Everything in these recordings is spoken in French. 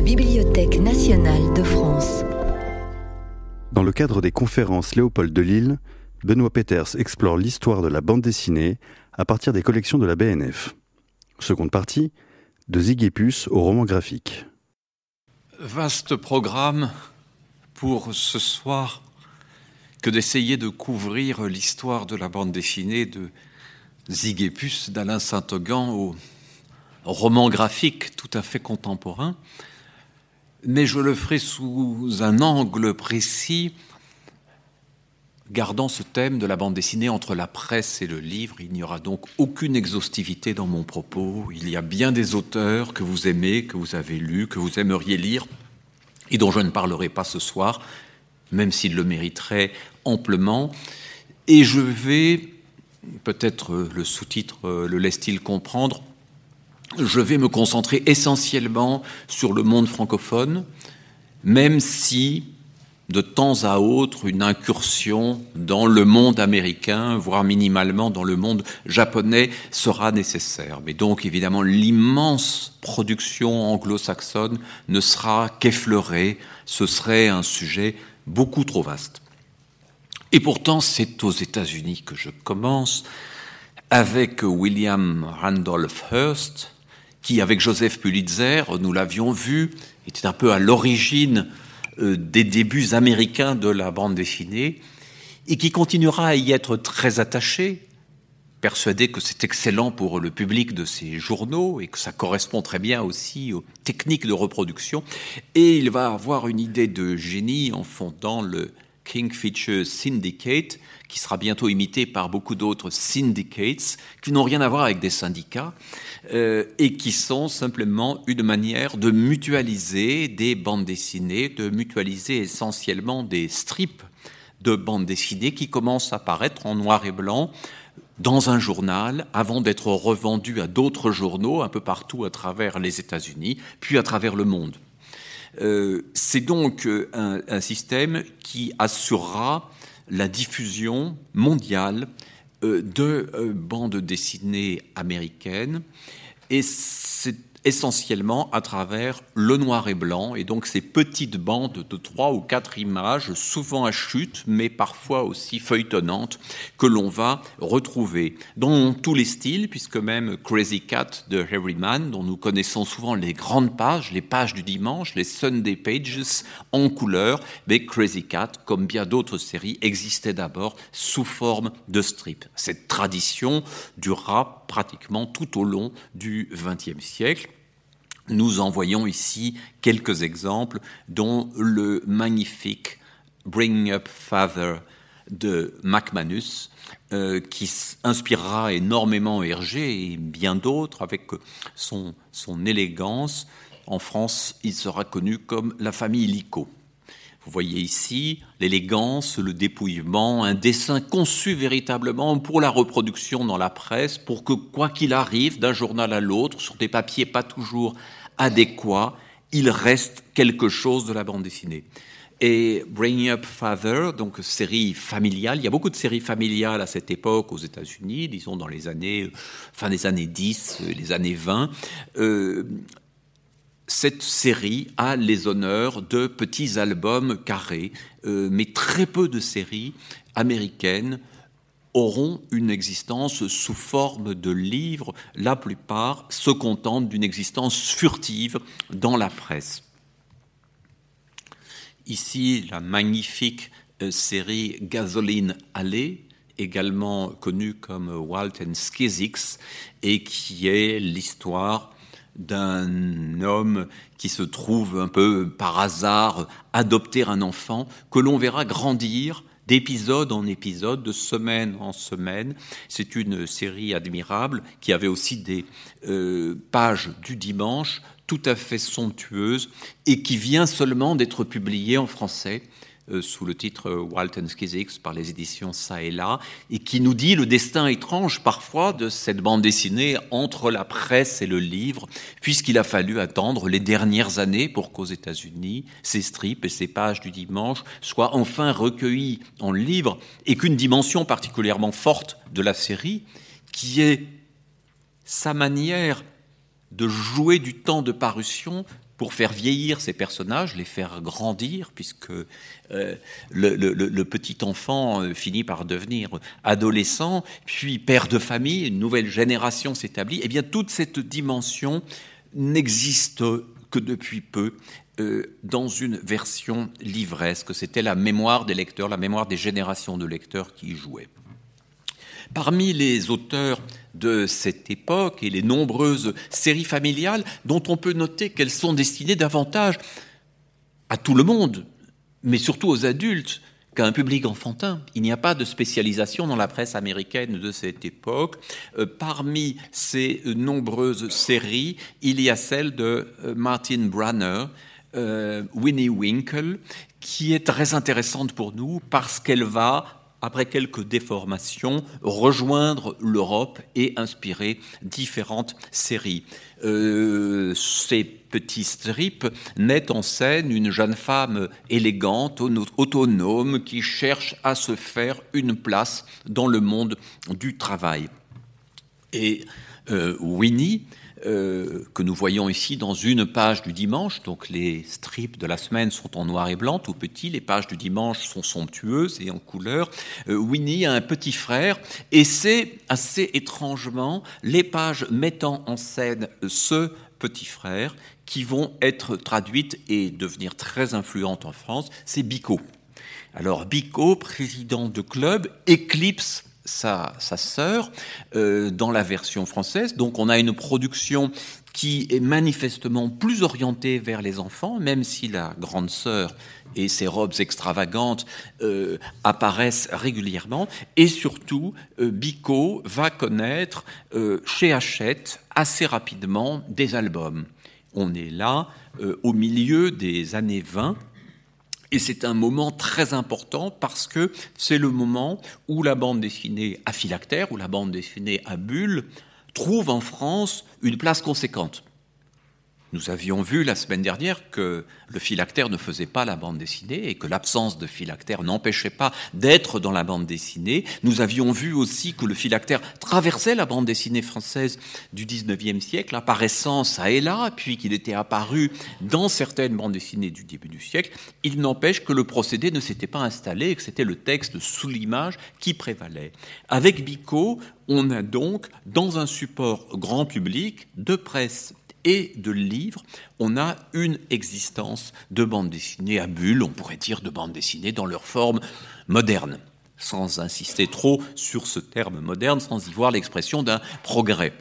la Bibliothèque nationale de France. Dans le cadre des conférences Léopold de Lille, Benoît Peters explore l'histoire de la bande dessinée à partir des collections de la BNF. Seconde partie, de Zigépus au roman graphique. Vaste programme pour ce soir que d'essayer de couvrir l'histoire de la bande dessinée de Zigépus d'Alain Saint-Augan au roman graphique tout à fait contemporain, mais je le ferai sous un angle précis, gardant ce thème de la bande dessinée entre la presse et le livre. Il n'y aura donc aucune exhaustivité dans mon propos. Il y a bien des auteurs que vous aimez, que vous avez lus, que vous aimeriez lire, et dont je ne parlerai pas ce soir, même s'ils le mériteraient amplement. Et je vais, peut-être le sous-titre le laisse-t-il comprendre, je vais me concentrer essentiellement sur le monde francophone, même si de temps à autre une incursion dans le monde américain, voire minimalement dans le monde japonais, sera nécessaire. Mais donc évidemment l'immense production anglo-saxonne ne sera qu'effleurée, ce serait un sujet beaucoup trop vaste. Et pourtant c'est aux États-Unis que je commence avec William Randolph Hearst, qui, avec Joseph Pulitzer, nous l'avions vu, était un peu à l'origine euh, des débuts américains de la bande dessinée, et qui continuera à y être très attaché, persuadé que c'est excellent pour le public de ses journaux et que ça correspond très bien aussi aux techniques de reproduction. Et il va avoir une idée de génie en fondant le Kingfisher Syndicate, qui sera bientôt imité par beaucoup d'autres syndicates, qui n'ont rien à voir avec des syndicats, euh, et qui sont simplement une manière de mutualiser des bandes dessinées, de mutualiser essentiellement des strips de bandes dessinées qui commencent à apparaître en noir et blanc dans un journal avant d'être revendus à d'autres journaux un peu partout à travers les États-Unis, puis à travers le monde. Euh, c'est donc euh, un, système qui assurera la diffusion mondiale euh, de bandes dessinées américaines. Et essentiellement à travers le noir et blanc, et donc ces petites bandes de trois ou quatre images, souvent à chute, mais parfois aussi feuilletonnantes, que l'on va retrouver dans tous les styles, puisque même Crazy Cat de Harry Mann, dont nous connaissons souvent les grandes pages, les pages du dimanche, les Sunday Pages en couleur, mais Crazy Cat, comme bien d'autres séries, existait d'abord sous forme de strip. Cette tradition durera pratiquement tout au long du XXe siècle. Nous en voyons ici quelques exemples, dont le magnifique Bring Up Father de McManus, euh, qui inspirera énormément Hergé et bien d'autres avec son, son élégance. En France, il sera connu comme la famille Lico. Vous voyez ici l'élégance, le dépouillement, un dessin conçu véritablement pour la reproduction dans la presse, pour que quoi qu'il arrive d'un journal à l'autre, sur des papiers pas toujours adéquat, il reste quelque chose de la bande dessinée. Et Bring Up Father, donc série familiale, il y a beaucoup de séries familiales à cette époque aux États-Unis, disons dans les années, fin des années 10, les années 20. Euh, cette série a les honneurs de petits albums carrés, euh, mais très peu de séries américaines auront une existence sous forme de livres. La plupart se contentent d'une existence furtive dans la presse. Ici, la magnifique euh, série Gasoline Alley, également connue comme Walt and Skizix, et qui est l'histoire d'un homme qui se trouve un peu par hasard adopter un enfant que l'on verra grandir d'épisode en épisode, de semaine en semaine. C'est une série admirable qui avait aussi des euh, pages du dimanche tout à fait somptueuses et qui vient seulement d'être publiée en français sous le titre euh, Walton Skizix par les éditions Ça et là, et qui nous dit le destin étrange parfois de cette bande dessinée entre la presse et le livre, puisqu'il a fallu attendre les dernières années pour qu'aux États-Unis, ces strips et ces pages du dimanche soient enfin recueillis en livre, et qu'une dimension particulièrement forte de la série, qui est sa manière de jouer du temps de parution pour faire vieillir ces personnages, les faire grandir, puisque euh, le, petit enfant euh, finit par devenir adolescent, puis père de famille, une nouvelle génération s'établit, eh bien toute cette dimension n'existe que depuis peu euh, dans une version livresque. C'était la mémoire des lecteurs, la mémoire des générations de lecteurs qui y jouaient. Parmi les auteurs de cette époque et les nombreuses séries familiales dont on peut noter qu'elles sont destinées davantage à tout le monde, mais surtout aux adultes, qu'à un public enfantin. Il n'y a pas de spécialisation dans la presse américaine de cette époque. Euh, parmi ces nombreuses séries, il y a celle de euh, Martin Branner, euh, Winnie Winkle, qui est très intéressante pour nous parce qu'elle va après quelques déformations, rejoindre l'Europe et inspirer différentes séries. Euh, ces petits strips mettent en scène une jeune femme élégante, autonome, qui cherche à se faire une place dans le monde du travail. Et euh, Winnie euh, que nous voyons ici dans une page du dimanche. Donc les strips de la semaine sont en noir et blanc, tout petits. Les pages du dimanche sont somptueuses et en couleur. Euh, Winnie a un petit frère et c'est assez étrangement les pages mettant en scène ce petit frère qui vont être traduites et devenir très influentes en France. C'est Bicot. Alors Bicot, président de club, éclipse sa, sœur euh, dans la version française. Donc on a une production qui est manifestement plus orientée vers les enfants, même si la grande sœur et ses robes extravagantes euh, apparaissent régulièrement. Et surtout, euh, Bicot va connaître chez Hachette assez rapidement des albums. On est là au milieu des années 20 et c'est un moment très important parce que c'est le moment où la bande dessinée à phylactère, ou la bande dessinée à bulle, trouve en France une place conséquente. Nous avions vu la semaine dernière que le phylactère ne faisait pas la bande dessinée et que l'absence de phylactère n'empêchait pas d'être dans la bande dessinée. Nous avions vu aussi que le phylactère traversait la bande dessinée française du 19e siècle, apparaissant ça et là, puis qu'il était apparu dans certaines bandes dessinées du début du siècle. Il n'empêche que le procédé ne s'était pas installé et que c'était le texte sous l'image qui prévalait. Avec Bicot, on a donc, dans un support grand public, de presse et de livres, on a une existence de bande dessinée à bulles, on pourrait dire de bande dessinée dans leur forme moderne, sans insister trop sur ce terme moderne, sans y voir l'expression d'un progrès.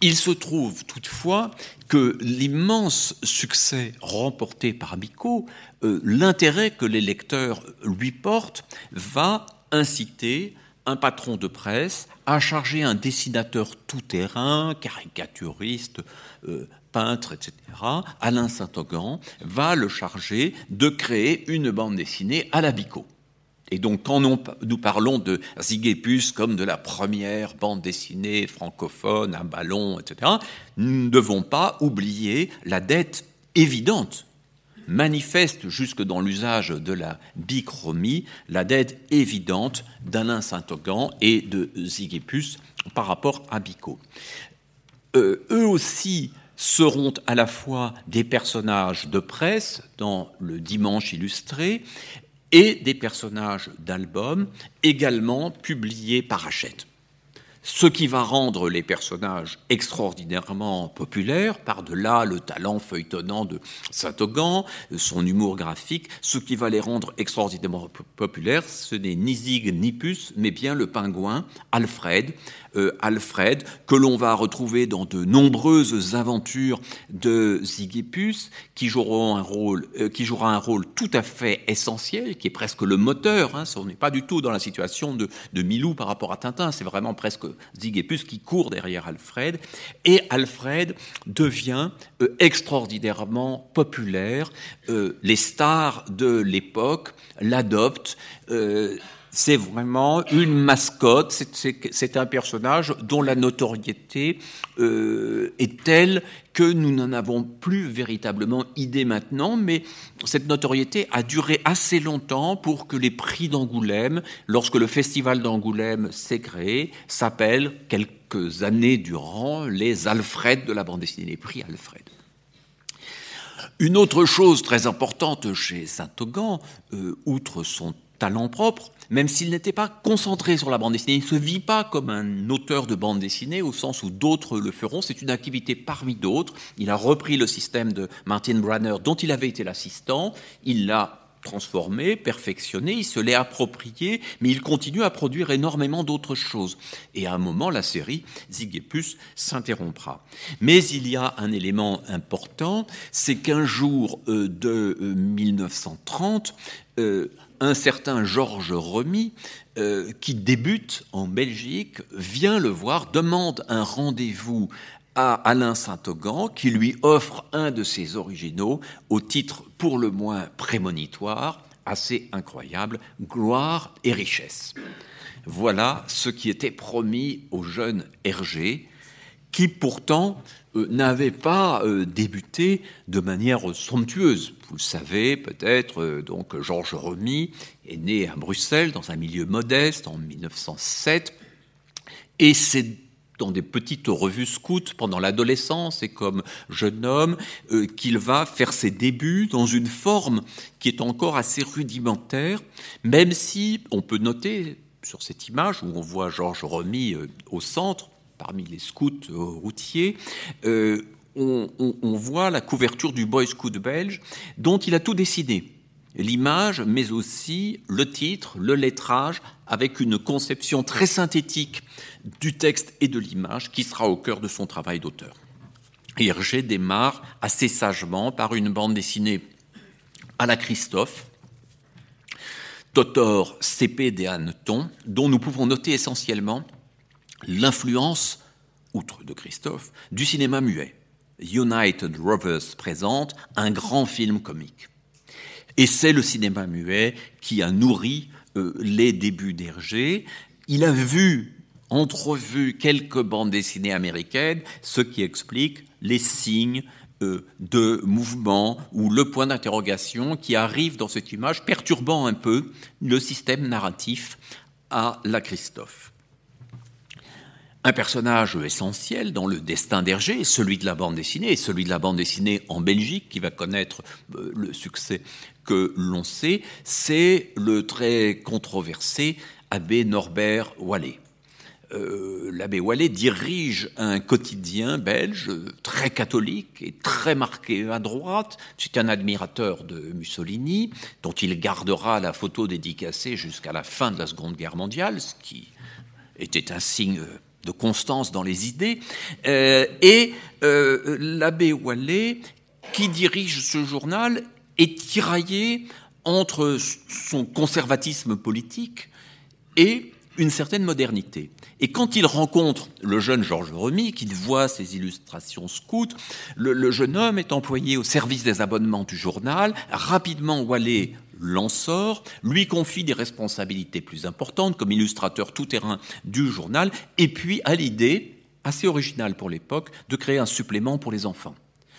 Il se trouve toutefois que l'immense succès remporté par Bicot, euh, l'intérêt que les lecteurs lui portent, va inciter un patron de presse a chargé un dessinateur tout-terrain, caricaturiste, euh, peintre, etc., Alain Saint-Augan, va le charger de créer une bande dessinée à la Bicot. Et donc, quand nous parlons de Zigépus comme de la première bande dessinée francophone, un ballon, etc., nous ne devons pas oublier la dette évidente manifeste jusque dans l'usage de la bichromie la dette évidente d'Alain Saint-Augan et de Zigépus par rapport à Bicot. Euh, eux aussi seront à la fois des personnages de presse dans le Dimanche illustré et des personnages d'albums également publiés par Hachette ce qui va rendre les personnages extraordinairement populaires, par-delà le talent feuilletonnant de Saint-Augan, son humour graphique, ce qui va les rendre extraordinairement populaires, ce n'est ni Zig ni Puce, mais bien le pingouin Alfred, euh, Alfred, que l'on va retrouver dans de nombreuses aventures de un rôle, euh, qui jouera un rôle tout à fait essentiel, qui est presque le moteur. Hein, on n'est pas du tout dans la situation de, de Milou par rapport à Tintin, c'est vraiment presque Ziggipus qui court derrière Alfred. Et Alfred devient euh, extraordinairement populaire. les stars de l'époque l'adoptent c'est vraiment une mascotte, c'est un personnage dont la notoriété euh, est telle que nous n'en avons plus véritablement idée maintenant, mais cette notoriété a duré assez longtemps pour que les prix d'Angoulême, lorsque le festival d'Angoulême s'est créé, s'appellent quelques années durant les Alfred de la bande dessinée, les prix Alfred. Une autre chose très importante chez Saint-Augan, euh, outre son talent propre, même s'il n'était pas concentré sur la bande dessinée, il ne se vit pas comme un auteur de bande dessinée au sens où d'autres le feront, c'est une activité parmi d'autres. Il a repris le système de Martin Branner dont il avait été l'assistant, il l'a transformé, perfectionné, il se l'est approprié, mais il continue à produire énormément d'autres choses. Et à un moment, la série Zigépus s'interrompra. Mais il y a un élément important, c'est qu'un jour euh, de 1930, euh, euh, un certain Georges Remy, qui débute en Belgique, vient le voir, demande un rendez-vous à Alain Saint-Augan, qui lui offre un de ses originaux au titre pour le moins prémonitoire, assez incroyable, Gloire et richesse. Voilà ce qui était promis au jeune Hergé, qui pourtant euh, n'avait pas euh, débuté de manière somptueuse. Vous le savez peut-être, euh, donc Georges Remy est né à Bruxelles dans un milieu modeste en 1907, et c'est dans des petites revues scouts pendant l'adolescence et comme jeune homme, euh, qu'il va faire ses débuts dans une forme qui est encore assez rudimentaire, même si on peut noter sur cette image où on voit Georges Remy euh, au centre, parmi les scouts euh, routiers, on, on, voit la couverture du Boy Scout belge dont il a tout dessiné l'image, mais aussi le titre, le lettrage, avec une conception très synthétique du texte et de l'image qui sera au cœur de son travail d'auteur. Hergé démarre assez sagement par une bande dessinée à la Christophe, Totor CP des dont nous pouvons noter essentiellement l'influence, outre de Christophe, du cinéma muet. United Rovers présente un grand film comique. Et c'est le cinéma muet qui a nourri euh, les débuts d'Hergé. Il a vu, entrevu quelques bandes dessinées américaines, ce qui explique les signes euh, de mouvement ou le point d'interrogation qui arrive dans cette image, perturbant un peu le système narratif à la Christophe. Un personnage essentiel dans le destin d'Hergé, celui de la bande dessinée, et celui de la bande dessinée en Belgique, qui va connaître euh, le succès que l'on sait, c'est le très controversé abbé Norbert Wallet. Euh, l'abbé Wallet dirige un quotidien belge très catholique et très marqué à droite. C'est un admirateur de Mussolini, dont il gardera la photo dédicacée jusqu'à la fin de la Seconde Guerre mondiale, ce qui était un signe de constance dans les idées. Euh, et euh, l'abbé Wallet, qui dirige ce journal, est tiraillé entre son conservatisme politique et une certaine modernité. Et quand il rencontre le jeune Georges Remy, qu'il voit ses illustrations scouts, le, jeune homme est employé au service des abonnements du journal. Rapidement, Wallet l'en sort, lui confie des responsabilités plus importantes comme illustrateur tout-terrain du journal, et puis a l'idée, assez originale pour l'époque, de créer un supplément pour les enfants.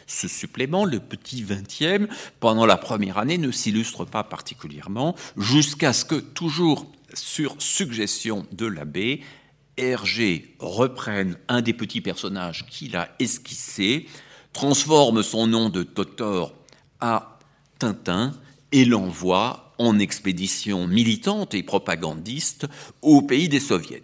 Ce supplément, le petit vingtième, pendant la première année, ne s'illustre pas particulièrement, jusqu'à ce que, toujours sur suggestion de l'abbé, Hergé reprenne un des petits personnages qu'il a esquissé, transforme son nom de Totor à Tintin et l'envoie en expédition militante et propagandiste au pays des soviets.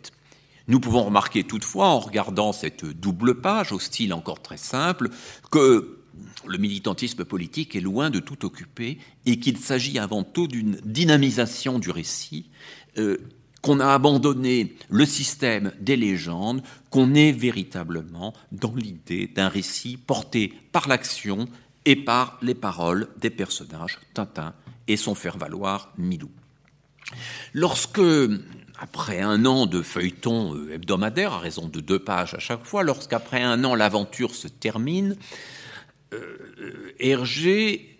Nous pouvons remarquer toutefois, en regardant cette double page, au style encore très simple, que le militantisme politique est loin de tout occuper et qu'il s'agit avant tout d'une dynamisation du récit, euh, qu'on a abandonné le système des légendes, qu'on est véritablement dans l'idée d'un récit porté par l'action et par les paroles des personnages Tintin et son faire-valoir Milou. Lorsque après un an de feuilleton euh, hebdomadaire, à raison de deux pages à chaque fois, lorsqu'après un an l'aventure se termine, euh, Hergé,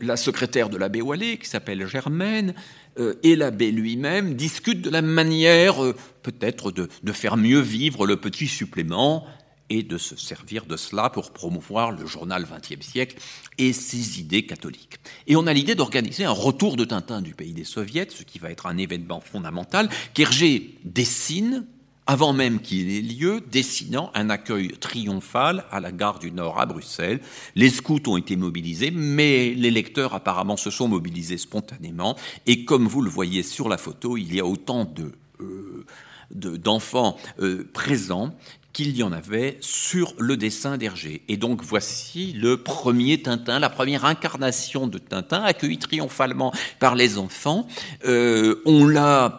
la secrétaire de l'abbé Wallet, qui s'appelle Germaine, euh, et l'abbé lui-même discutent de la manière peut-être de, de, faire mieux vivre le petit supplément et de se servir de cela pour promouvoir le journal XXe siècle et ses idées catholiques. Et on a l'idée d'organiser un retour de Tintin du pays des soviets, ce qui va être un événement fondamental qu'Hergé dessine avant même qu'il ait lieu, dessinant un accueil triomphal à la gare du Nord à Bruxelles. Les scouts ont été mobilisés, mais les lecteurs apparemment se sont mobilisés spontanément. Et comme vous le voyez sur la photo, il y a autant de... Euh, d'enfants euh, présents qu'il y en avait sur le dessin d'Hergé. Et donc voici le premier Tintin, la première incarnation de Tintin, accueilli triomphalement par les enfants. Euh, on l'a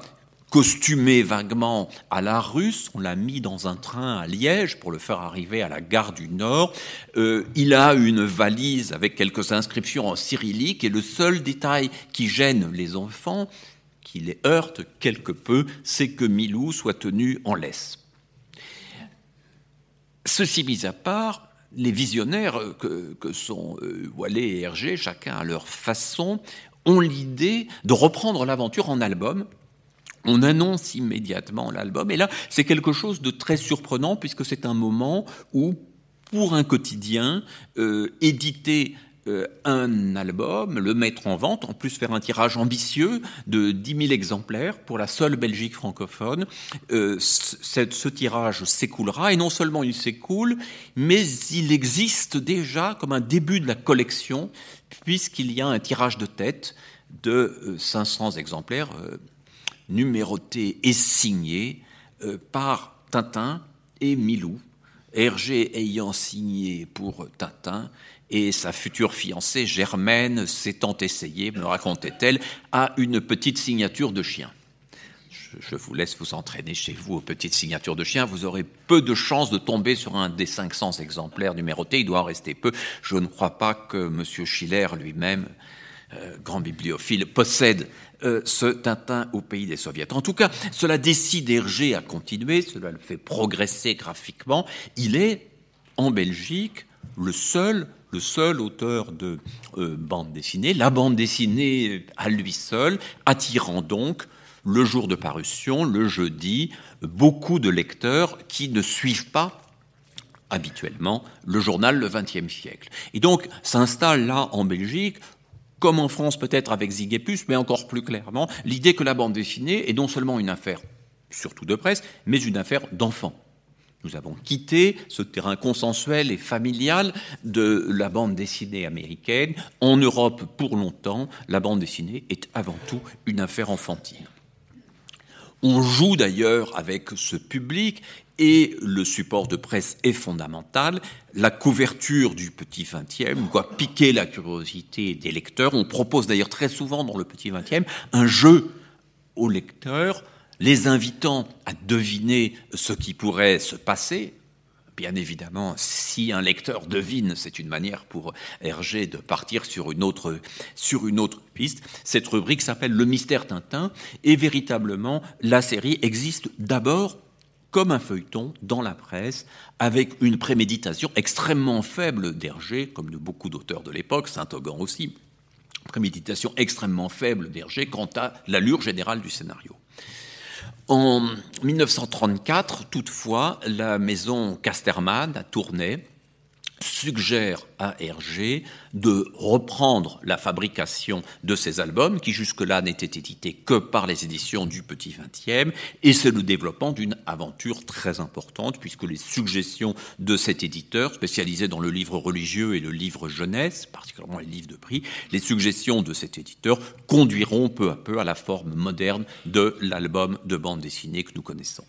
costumé vaguement à la russe, on l'a mis dans un train à Liège pour le faire arriver à la gare du Nord. Euh, il a une valise avec quelques inscriptions en cyrillique et le seul détail qui gêne les enfants, qui les heurte quelque peu, c'est que Milou soit tenu en laisse. Ceci mis à part, les visionnaires que, sont euh, et Hergé, chacun à leur façon, ont l'idée de reprendre l'aventure en album. On annonce immédiatement l'album, et là, c'est quelque chose de très surprenant, puisque c'est un moment où, pour un quotidien, euh, édité euh, un album, le mettre en vente, en plus faire un tirage ambitieux de 10 000 exemplaires pour la seule Belgique francophone. Euh, ce tirage s'écoulera, et non seulement il s'écoule, mais il existe déjà comme un début de la collection, puisqu'il y a un tirage de tête de 500 euh, exemplaires numérotés et signés par Tintin et Milou, Hergé ayant signé pour Tintin et sa future fiancée Germaine s'étant essayée, me racontait-elle, à une petite signature de chien. Je vous laisse vous entraîner chez vous aux petites signatures de chien. Vous aurez peu de chances de tomber sur un des 500 exemplaires numérotés. Il doit en rester peu. Je ne crois pas que M. Schiller lui-même, euh, grand bibliophile, possède euh, ce Tintin au pays des soviets. En tout cas, cela décide Hergé à continuer, cela le fait progresser graphiquement. Il est, en Belgique, le seul le seul auteur de euh, bande dessinée, la bande dessinée à lui seul, attirant donc le jour de parution, le jeudi, beaucoup de lecteurs qui ne suivent pas habituellement le journal le XXe siècle. Et donc s'installe là en Belgique, comme en France peut-être avec Zigépus, mais encore plus clairement, l'idée que la bande dessinée est non seulement une affaire surtout de presse, mais une affaire d'enfants. Nous avons quitté ce terrain consensuel et familial de la bande dessinée américaine. En Europe, pour longtemps, la bande dessinée est avant tout une affaire enfantine. On joue d'ailleurs avec ce public et le support de presse est fondamental. La couverture du Petit Vingtième doit piquer la curiosité des lecteurs. On propose d'ailleurs très souvent dans le Petit Vingtième un jeu aux lecteurs les invitant à deviner ce qui pourrait se passer. Bien évidemment, si un lecteur devine, c'est une manière pour Hergé de partir sur une autre, sur une autre piste. Cette rubrique s'appelle Le mystère Tintin et véritablement, la série existe d'abord comme un feuilleton dans la presse, avec une préméditation extrêmement faible d'Hergé, comme de beaucoup d'auteurs de l'époque, Saint-Augan aussi, préméditation extrêmement faible d'Hergé quant à l'allure générale du scénario. En 1934, toutefois, la maison Casterman à Tournai suggère à Hergé de reprendre la fabrication de ces albums, qui jusque-là n'étaient édités que par les éditions du Petit Vingtième, et c'est le développement d'une aventure très importante, puisque les suggestions de cet éditeur, spécialisé dans le livre religieux et le livre jeunesse, particulièrement les livres de prix, les suggestions de cet éditeur conduiront peu à peu à la forme moderne de l'album de bande dessinée que nous connaissons.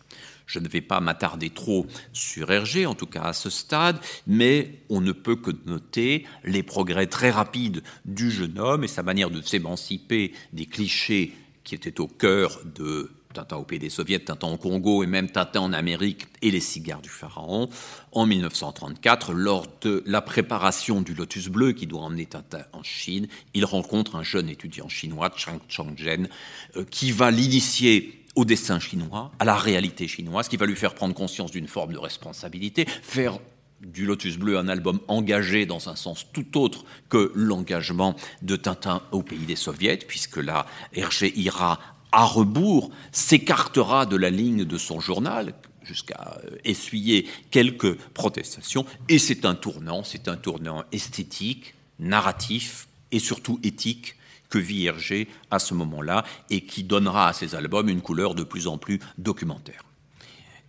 Je ne vais pas m'attarder trop sur Hergé, en tout cas à ce stade, mais on ne peut que noter les progrès très rapides du jeune homme et sa manière de s'émanciper des clichés qui étaient au cœur de Tintin au pays des soviets, Tintin au Congo et même Tintin en Amérique et les cigares du pharaon. En 1934, lors de la préparation du Lotus bleu qui doit emmener Tintin en Chine, il rencontre un jeune étudiant chinois, Chang Changzhen, euh, qui va l'initier au dessin chinois, à la réalité chinoise, qui va lui faire prendre conscience d'une forme de responsabilité, faire du Lotus Bleu un album engagé dans un sens tout autre que l'engagement de Tintin au pays des soviets, puisque là, Hergé ira à rebours, s'écartera de la ligne de son journal, jusqu'à euh, essuyer quelques protestations, et c'est un tournant, c'est un tournant esthétique, narratif et surtout éthique que vit Hergé à ce moment-là et qui donnera à ses albums une couleur de plus en plus documentaire.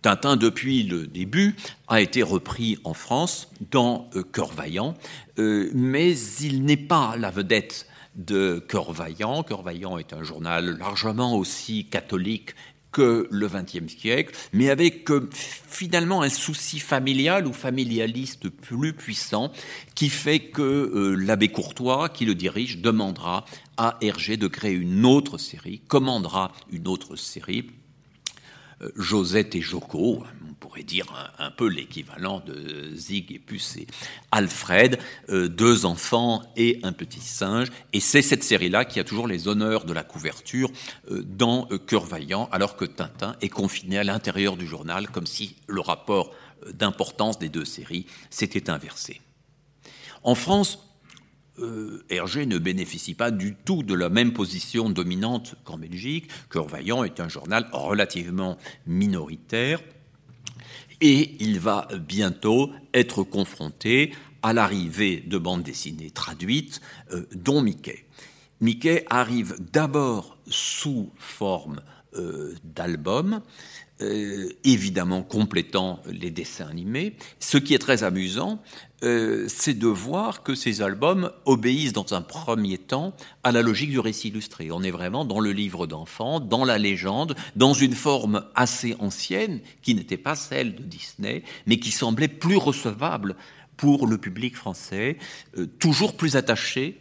Tintin, depuis le début, a été repris en France dans Cœur Vaillant, mais il n'est pas la vedette de Cœur Vaillant. Cœur Vaillant est un journal largement aussi catholique que le XXe siècle, mais avec euh, finalement un souci familial ou familialiste plus puissant qui fait que euh, l'abbé Courtois, qui le dirige, demandera à Hergé de créer une autre série, commandera une autre série euh, Josette et Joko, pourrait dire un, peu l'équivalent de Zig et Puce et Alfred, euh, deux enfants et un petit singe. Et c'est cette série-là qui a toujours les honneurs de la couverture euh, dans Cœur Vaillant, alors que Tintin est confiné à l'intérieur du journal, comme si le rapport d'importance des deux séries s'était inversé. En France, euh, Hergé ne bénéficie pas du tout de la même position dominante qu'en Belgique. Cœur Vaillant est un journal relativement minoritaire et il va bientôt être confronté à l'arrivée de bandes dessinées traduites, euh, dont Mickey. Mickey arrive d'abord sous forme euh, d'album, euh, évidemment complétant les dessins animés. Ce qui est très amusant, euh, c'est de voir que ces albums obéissent dans un premier temps à la logique du récit illustré. On est vraiment dans le livre d'enfant, dans la légende, dans une forme assez ancienne, qui n'était pas celle de Disney, mais qui semblait plus recevable pour le public français, euh, toujours plus attaché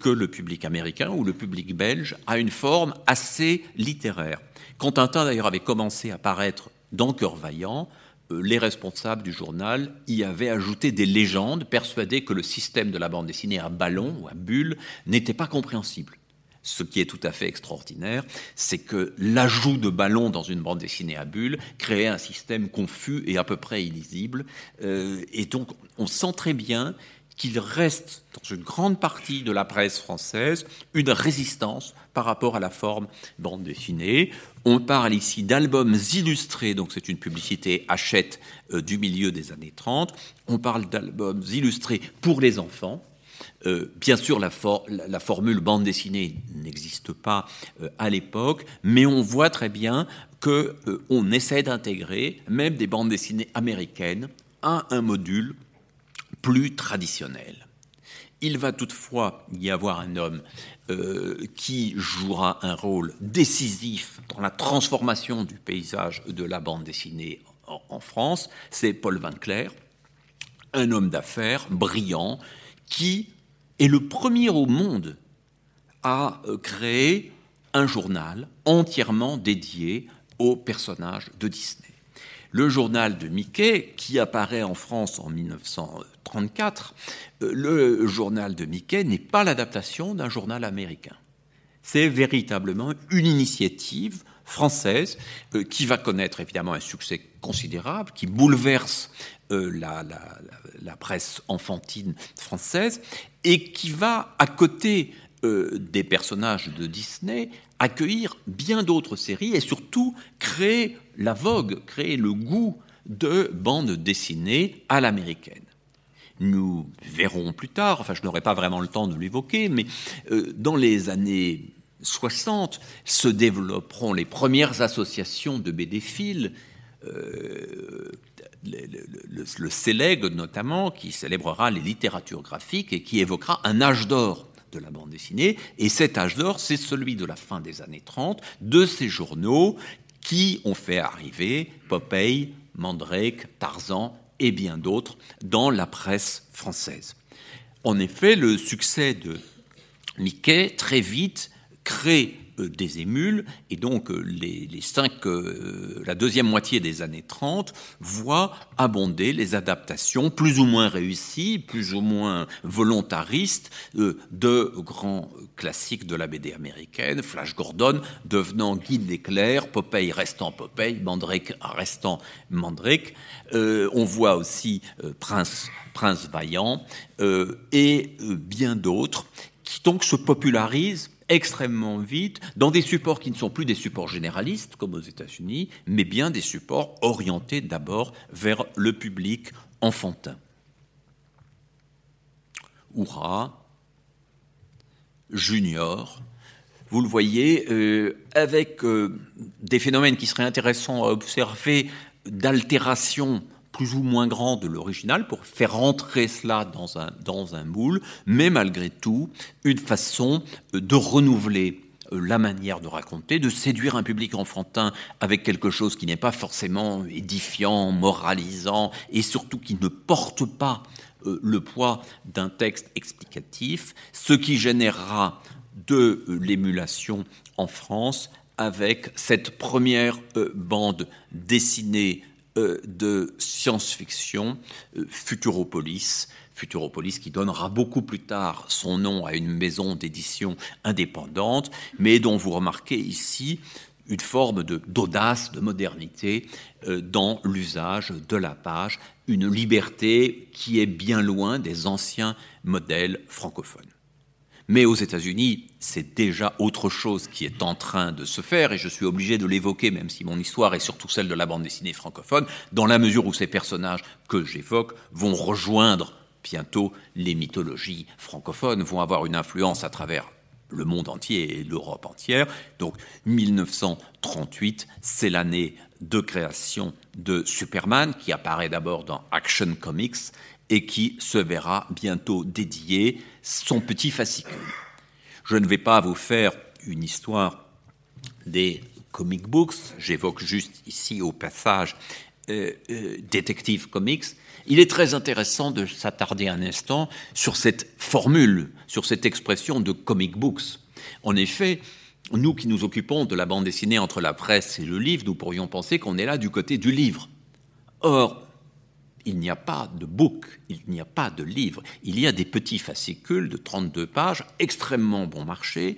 que le public américain ou le public belge à une forme assez littéraire. Quand Tintin d'ailleurs avait commencé à paraître dans Cœur Vaillant, euh, les responsables du journal y avaient ajouté des légendes, persuadés que le système de la bande dessinée à ballon ou à bulle n'était pas compréhensible. Ce qui est tout à fait extraordinaire, c'est que l'ajout de ballons dans une bande dessinée à bulles créait un système confus et à peu près illisible. Euh, et donc, on sent très bien qu'il reste dans une grande partie de la presse française une résistance par rapport à la forme bande dessinée. On parle ici d'albums illustrés, donc c'est une publicité Hachette euh, du milieu des années 30. On parle d'albums illustrés pour les enfants. Euh, bien sûr, la, formule bande dessinée n'existe pas euh, à l'époque, mais on voit très bien qu'on essaie d'intégrer même des bandes dessinées américaines à un module plus traditionnel. Il va toutefois y avoir un homme euh, qui jouera un rôle décisif dans la transformation du paysage de la bande dessinée en, France, c'est Paul Van Cleer, un homme d'affaires brillant qui est le premier au monde à euh, créer un journal entièrement dédié aux personnages de Disney. Le journal de Mickey, qui apparaît en France en 1934, euh, le journal de Mickey n'est pas l'adaptation d'un journal américain. C'est véritablement une initiative française euh, qui va connaître évidemment un succès considérable, qui bouleverse euh, la, presse enfantine française et qui va, à côté des personnages de Disney, accueillir bien d'autres séries et surtout créer la vogue, créer le goût de bande dessinée à l'américaine. Nous verrons plus tard, enfin je n'aurai pas vraiment le temps de l'évoquer, mais euh, dans les années 60 se développeront les premières associations de BD-Fil, euh, le, le, notamment, qui célébrera les littératures graphiques et qui évoquera un âge d'or de la bande dessinée. Et cet âge d'or, c'est celui de la fin des années 30, de ces journaux qui ont fait arriver Popeye, Mandrake, Tarzan et bien d'autres dans la presse française. En effet, le succès de Mickey, très vite, crée des émules, et donc euh, les, cinq, euh, la deuxième moitié des années 30 voit abonder les adaptations plus ou moins réussies, plus ou moins volontaristes de grands classiques de la BD américaine, Flash Gordon devenant Guide d'éclair, Popeye restant Popeye, Mandrake restant Mandrake. on voit aussi Prince, Prince Vaillant et bien d'autres qui donc se popularisent extrêmement vite dans des supports qui ne sont plus des supports généralistes comme aux États-Unis, mais bien des supports orientés d'abord vers le public enfantin. Oura, Junior, vous le voyez, euh, avec euh, des phénomènes qui seraient intéressants à observer d'altération plus ou moins grande de l'original pour faire entrer cela dans un, dans un moule, mais malgré tout, une façon de renouveler euh, la manière de raconter, de séduire un public enfantin avec quelque chose qui n'est pas forcément édifiant, moralisant, et surtout qui ne porte pas euh, le poids d'un texte explicatif, ce qui générera de euh, l'émulation en France avec cette première bande dessinée de science-fiction, Futuropolis, Futuropolis, qui donnera beaucoup plus tard son nom à une maison d'édition indépendante, mais dont vous remarquez ici une forme d'audace, de, modernité euh, dans l'usage de la page, une liberté qui est bien loin des anciens modèles francophones. Mais aux États-Unis, c'est déjà autre chose qui est en train de se faire, et je suis obligé de l'évoquer, même si mon histoire est surtout celle de la bande dessinée francophone, dans la mesure où ces personnages que j'évoque vont rejoindre bientôt les mythologies francophones vont avoir une influence à travers le monde entier et l'Europe entière. Donc 1938, c'est l'année de création de Superman, qui apparaît d'abord dans Action Comics et qui se verra bientôt dédié son petit fascicule. Je ne vais pas vous faire une histoire des comic books, j'évoque juste ici au passage euh, euh, Detective Comics, il est très intéressant de s'attarder un instant sur cette formule, sur cette expression de comic books. En effet, nous qui nous occupons de la bande dessinée entre la presse et le livre, nous pourrions penser qu'on est là du côté du livre. Or, il n'y a pas de book, il n'y a pas de livre. Il y a des petits fascicules de 32 pages, extrêmement bon marché,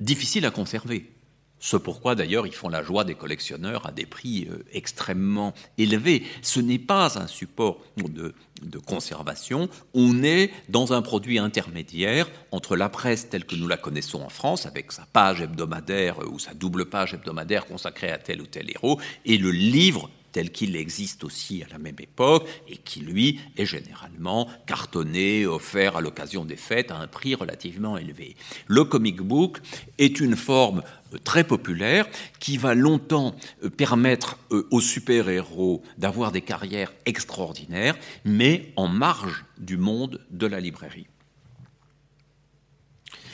difficiles à conserver. Ce pourquoi d'ailleurs ils font la joie des collectionneurs à des prix euh, extrêmement élevés. Ce n'est pas un support de, conservation, on est dans un produit intermédiaire entre la presse telle que nous la connaissons en France, avec sa page hebdomadaire euh, ou sa double page hebdomadaire consacrée à tel ou tel héros, et le livre tel qu'il existe aussi à la même époque et qui, lui, est généralement cartonné, offert à l'occasion des fêtes à un prix relativement élevé. Le comic book est une forme euh, très populaire qui va longtemps euh, permettre euh, aux super-héros d'avoir des carrières extraordinaires, mais en marge du monde de la librairie.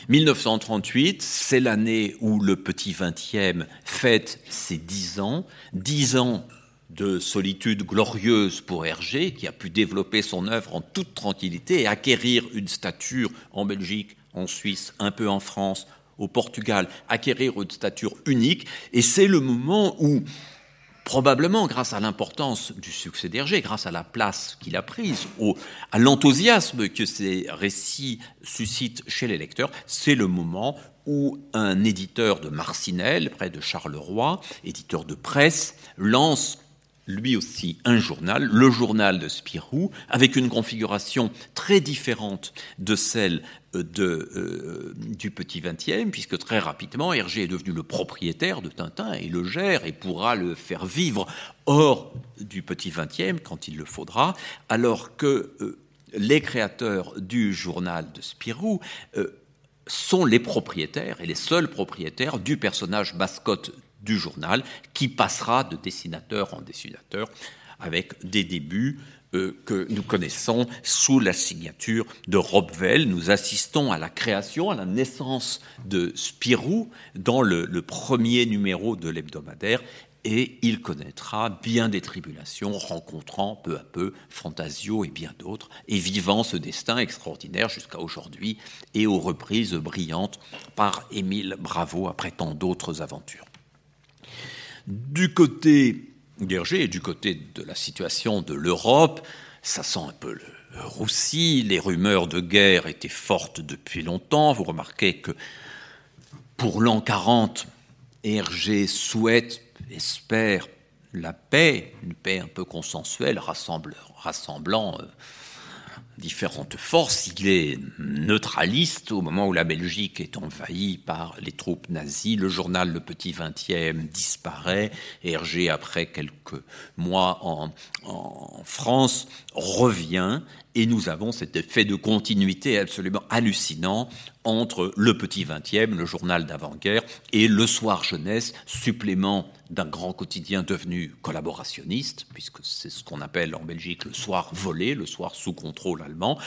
1938, c'est l'année où le petit 20e fête ses dix ans, dix ans de solitude glorieuse pour Hergé, qui a pu développer son œuvre en toute tranquillité et acquérir une stature en Belgique, en Suisse, un peu en France, au Portugal, acquérir une stature unique. Et c'est le moment où, probablement grâce à l'importance du succès d'Hergé, grâce à la place qu'il a prise, au, à l'enthousiasme que ces récits suscitent chez les lecteurs, c'est le moment où un éditeur de Marcinelle, près de Charleroi, éditeur de presse, lance lui aussi un journal, le journal de Spirou, avec une configuration très différente de celle euh, euh, du petit XXe, puisque très rapidement, Hergé est devenu le propriétaire de Tintin et le gère et pourra le faire vivre hors du petit XXe quand il le faudra, alors que euh, les créateurs du journal de Spirou sont les propriétaires et les seuls propriétaires du personnage mascotte du journal, qui passera de dessinateur en dessinateur avec des débuts euh, que nous connaissons sous la signature de Robvel. Nous assistons à la création, à la naissance de Spirou dans le, le premier numéro de l'hebdomadaire et il connaîtra bien des tribulations, rencontrant peu à peu Fantasio et bien d'autres, et vivant ce destin extraordinaire jusqu'à aujourd'hui et aux reprises brillantes par Émile Bravo après tant d'autres aventures. Du côté d'Hergé et du côté de la situation de l'Europe, ça sent un peu le roussi, les rumeurs de guerre étaient fortes depuis longtemps. Vous remarquez que pour l'an 40, Hergé souhaite, espère la paix, une paix un peu consensuelle, rassemblant euh, différentes forces. Il est neutraliste au moment où la Belgique est envahie par les troupes nazies. Le journal Le Petit Vingtième disparaît. Hergé, après quelques mois en, France, revient Et nous avons cet effet de continuité absolument hallucinant entre le Petit Vingtième, le journal d'avant-guerre, et le Soir Jeunesse, supplément d'un grand quotidien devenu collaborationniste, puisque c'est ce qu'on appelle en Belgique le soir volé, le soir sous contrôle allemand,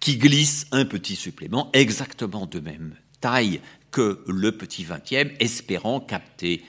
qui glisse un petit supplément exactement de même taille que le Petit Vingtième, espérant capter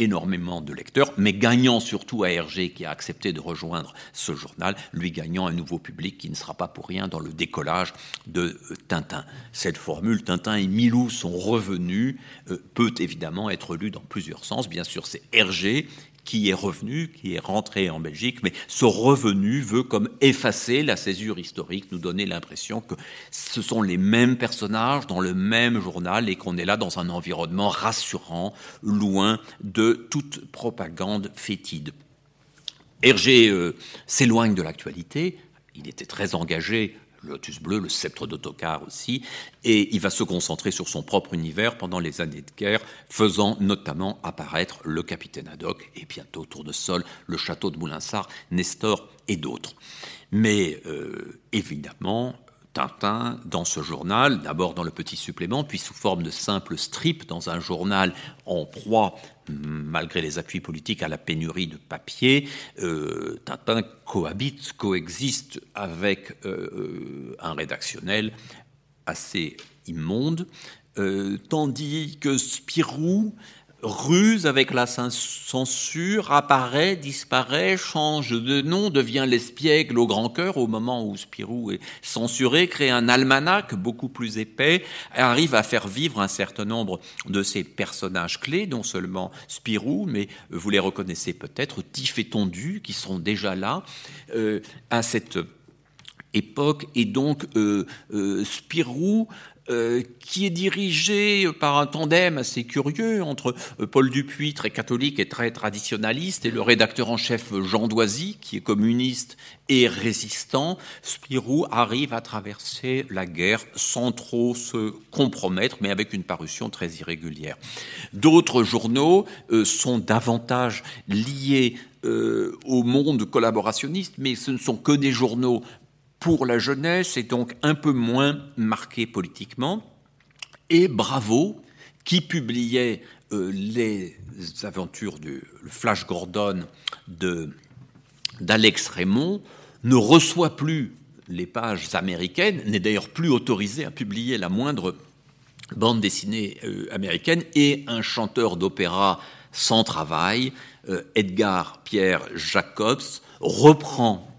énormément de lecteurs, mais gagnant surtout à Hergé qui a accepté de rejoindre ce journal, lui gagnant un nouveau public qui ne sera pas pour rien dans le décollage de euh, Tintin. Cette formule, Tintin et Milou sont revenus, euh, peut évidemment être lue dans plusieurs sens. Bien sûr, c'est Hergé qui est revenu, qui est rentré en Belgique, mais ce revenu veut comme effacer la césure historique, nous donner l'impression que ce sont les mêmes personnages dans le même journal et qu'on est là dans un environnement rassurant, loin de toute propagande fétide. Hergé euh, s'éloigne de l'actualité, il était très engagé le Lotus Bleu, le sceptre d'autocar aussi, et il va se concentrer sur son propre univers pendant les années de guerre, faisant notamment apparaître le capitaine Haddock et bientôt Tour de Sol, le château de Moulinsart, Nestor et d'autres. Mais euh, évidemment, Tintin dans ce journal, d'abord dans le petit supplément, puis sous forme de simple strip dans un journal en proie, malgré les appuis politiques, à la pénurie de papier. Euh, Tintin cohabite, coexiste avec euh, euh, un rédactionnel assez immonde, tandis que Spirou ruse avec la censure, apparaît, disparaît, change de nom, devient l'espiègle au grand cœur au moment où Spirou est censuré, crée un almanach beaucoup plus épais, arrive à faire vivre un certain nombre de ces personnages clés, non seulement Spirou, mais vous les reconnaissez peut-être, Tif et Tondu, qui sont déjà là euh, à cette époque, et donc euh, euh, Spirou euh, qui est dirigé par un tandem assez curieux entre euh, Paul Dupuis, très catholique et très traditionnaliste, et le rédacteur en chef Jean Doisy, qui est communiste et résistant. Spirou arrive à traverser la guerre sans trop se compromettre, mais avec une parution très irrégulière. D'autres journaux euh, sont davantage liés au monde collaborationniste, mais ce ne sont que des journaux pour la jeunesse est donc un peu moins marqué politiquement. Et Bravo, qui publiait euh, les aventures du Flash Gordon d'Alex Raymond, ne reçoit plus les pages américaines, n'est d'ailleurs plus autorisé à publier la moindre bande dessinée euh, américaine, et un chanteur d'opéra sans travail, euh, Edgar Pierre Jacobs, reprend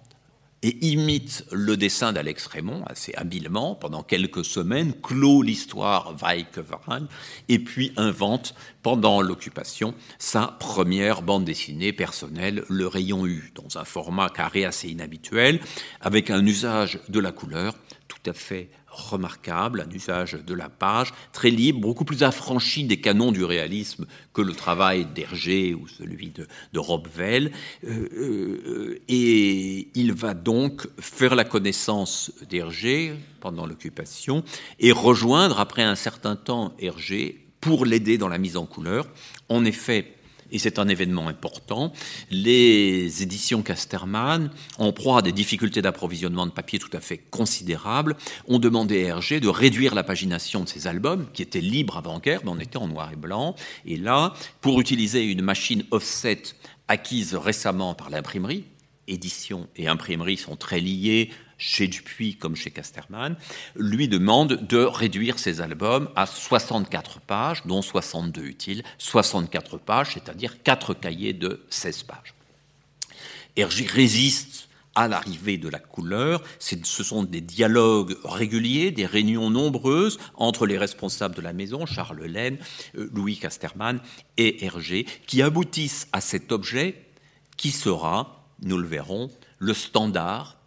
et imite le dessin d'Alex Raymond assez habilement. Pendant quelques semaines, clôt l'histoire Weickevran, et puis invente pendant l'occupation sa première bande dessinée personnelle, Le Rayon U, dans un format carré assez inhabituel, avec un usage de la couleur tout à fait remarquable, un usage de la page très libre, beaucoup plus affranchi des canons du réalisme que le travail d'Hergé ou celui de, de Robvel. Euh, euh, et il va donc faire la connaissance d'Hergé pendant l'occupation et rejoindre après un certain temps Hergé pour l'aider dans la mise en couleur. En effet, et c'est un événement important. Les éditions Casterman, en proie à des difficultés d'approvisionnement de papier tout à fait considérables, ont demandé à Hergé de réduire la pagination de ses albums, qui étaient libres avant-guerre, mais on était en noir et blanc. Et là, pour utiliser une machine offset acquise récemment par l'imprimerie, édition et imprimerie sont très liées chez Dupuis comme chez Casterman, lui demande de réduire ses albums à 64 pages, dont 62 utiles, 64 pages, c'est-à-dire 4 cahiers de 16 pages. Hergé résiste à l'arrivée de la couleur. Ce sont des dialogues réguliers, des réunions nombreuses entre les responsables de la maison, Charles Laine, euh, Louis Casterman et Hergé, qui aboutissent à cet objet qui sera, nous le verrons, le standard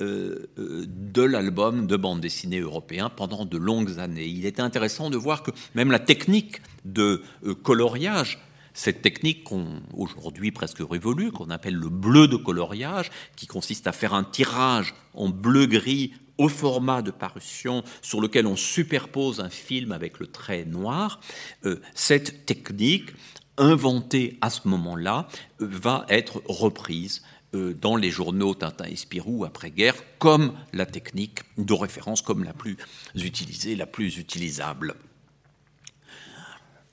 de l'album de bande dessinée européen pendant de longues années. Il était intéressant de voir que même la technique de euh, coloriage, cette technique qu'on aujourd'hui presque révolue, qu'on appelle le bleu de coloriage, qui consiste à faire un tirage en bleu-gris au format de parution sur lequel on superpose un film avec le trait noir, cette technique inventée à ce moment-là va être reprise euh, dans les journaux Tintin et Spirou après-guerre comme la technique de référence, comme la plus utilisée, la plus utilisable.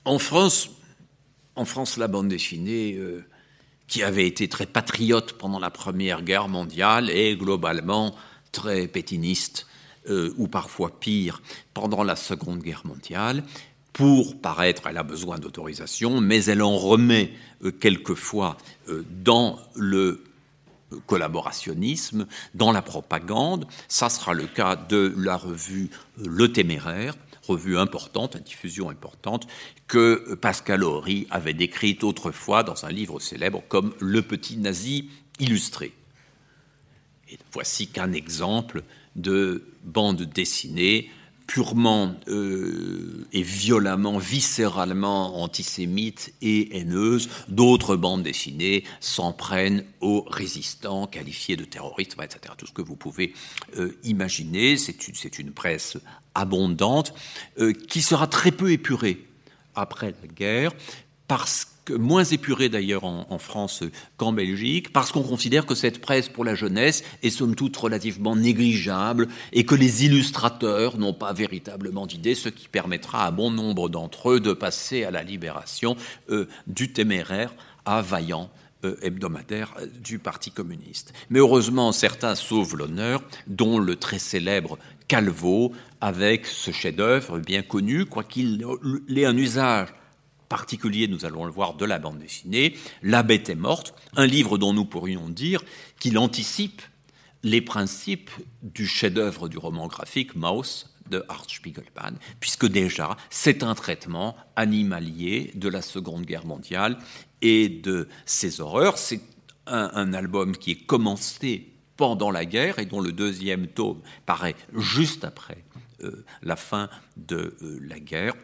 En France, en France la bande dessinée, euh, qui avait été très patriote pendant la Première Guerre mondiale, est globalement très pétiniste, euh, ou parfois pire, pendant la Seconde Guerre mondiale. Pour paraître, elle a besoin d'autorisation, mais elle en remet quelquefois dans le collaborationnisme, dans la propagande. Ça sera le cas de la revue Le Téméraire, revue importante, à diffusion importante, que Pascal Horry avait décrite autrefois dans un livre célèbre comme Le Petit Nazi illustré. Voici qu'un exemple de bande dessinée purement euh, et violemment, viscéralement antisémite et haineuse, d'autres bandes dessinées s'en prennent aux résistants qualifiés de terroristes, etc. Tout ce que vous pouvez euh, imaginer, c'est une, une, presse abondante euh, qui sera très peu épurée après la guerre parce moins épuré d'ailleurs en, France qu'en Belgique, parce qu'on considère que cette presse pour la jeunesse est somme toute relativement négligeable et que les illustrateurs n'ont pas véritablement d'idées, ce qui permettra à bon nombre d'entre eux de passer à la libération euh, du téméraire à vaillant euh, hebdomadaire euh, du Parti communiste. Mais heureusement, certains sauvent l'honneur, dont le très célèbre Calvo, avec ce chef-d'œuvre bien connu, quoiqu'il ait un usage particulier, nous allons le voir, de la bande dessinée, La bête est morte, un livre dont nous pourrions dire qu'il anticipe les principes du chef-d'œuvre du roman graphique Maus de Art Spiegelman, puisque déjà c'est un traitement animalier de la Seconde Guerre mondiale et de ses horreurs. C'est un, album qui est commencé pendant la guerre et dont le deuxième tome paraît juste après euh, la fin de euh, la guerre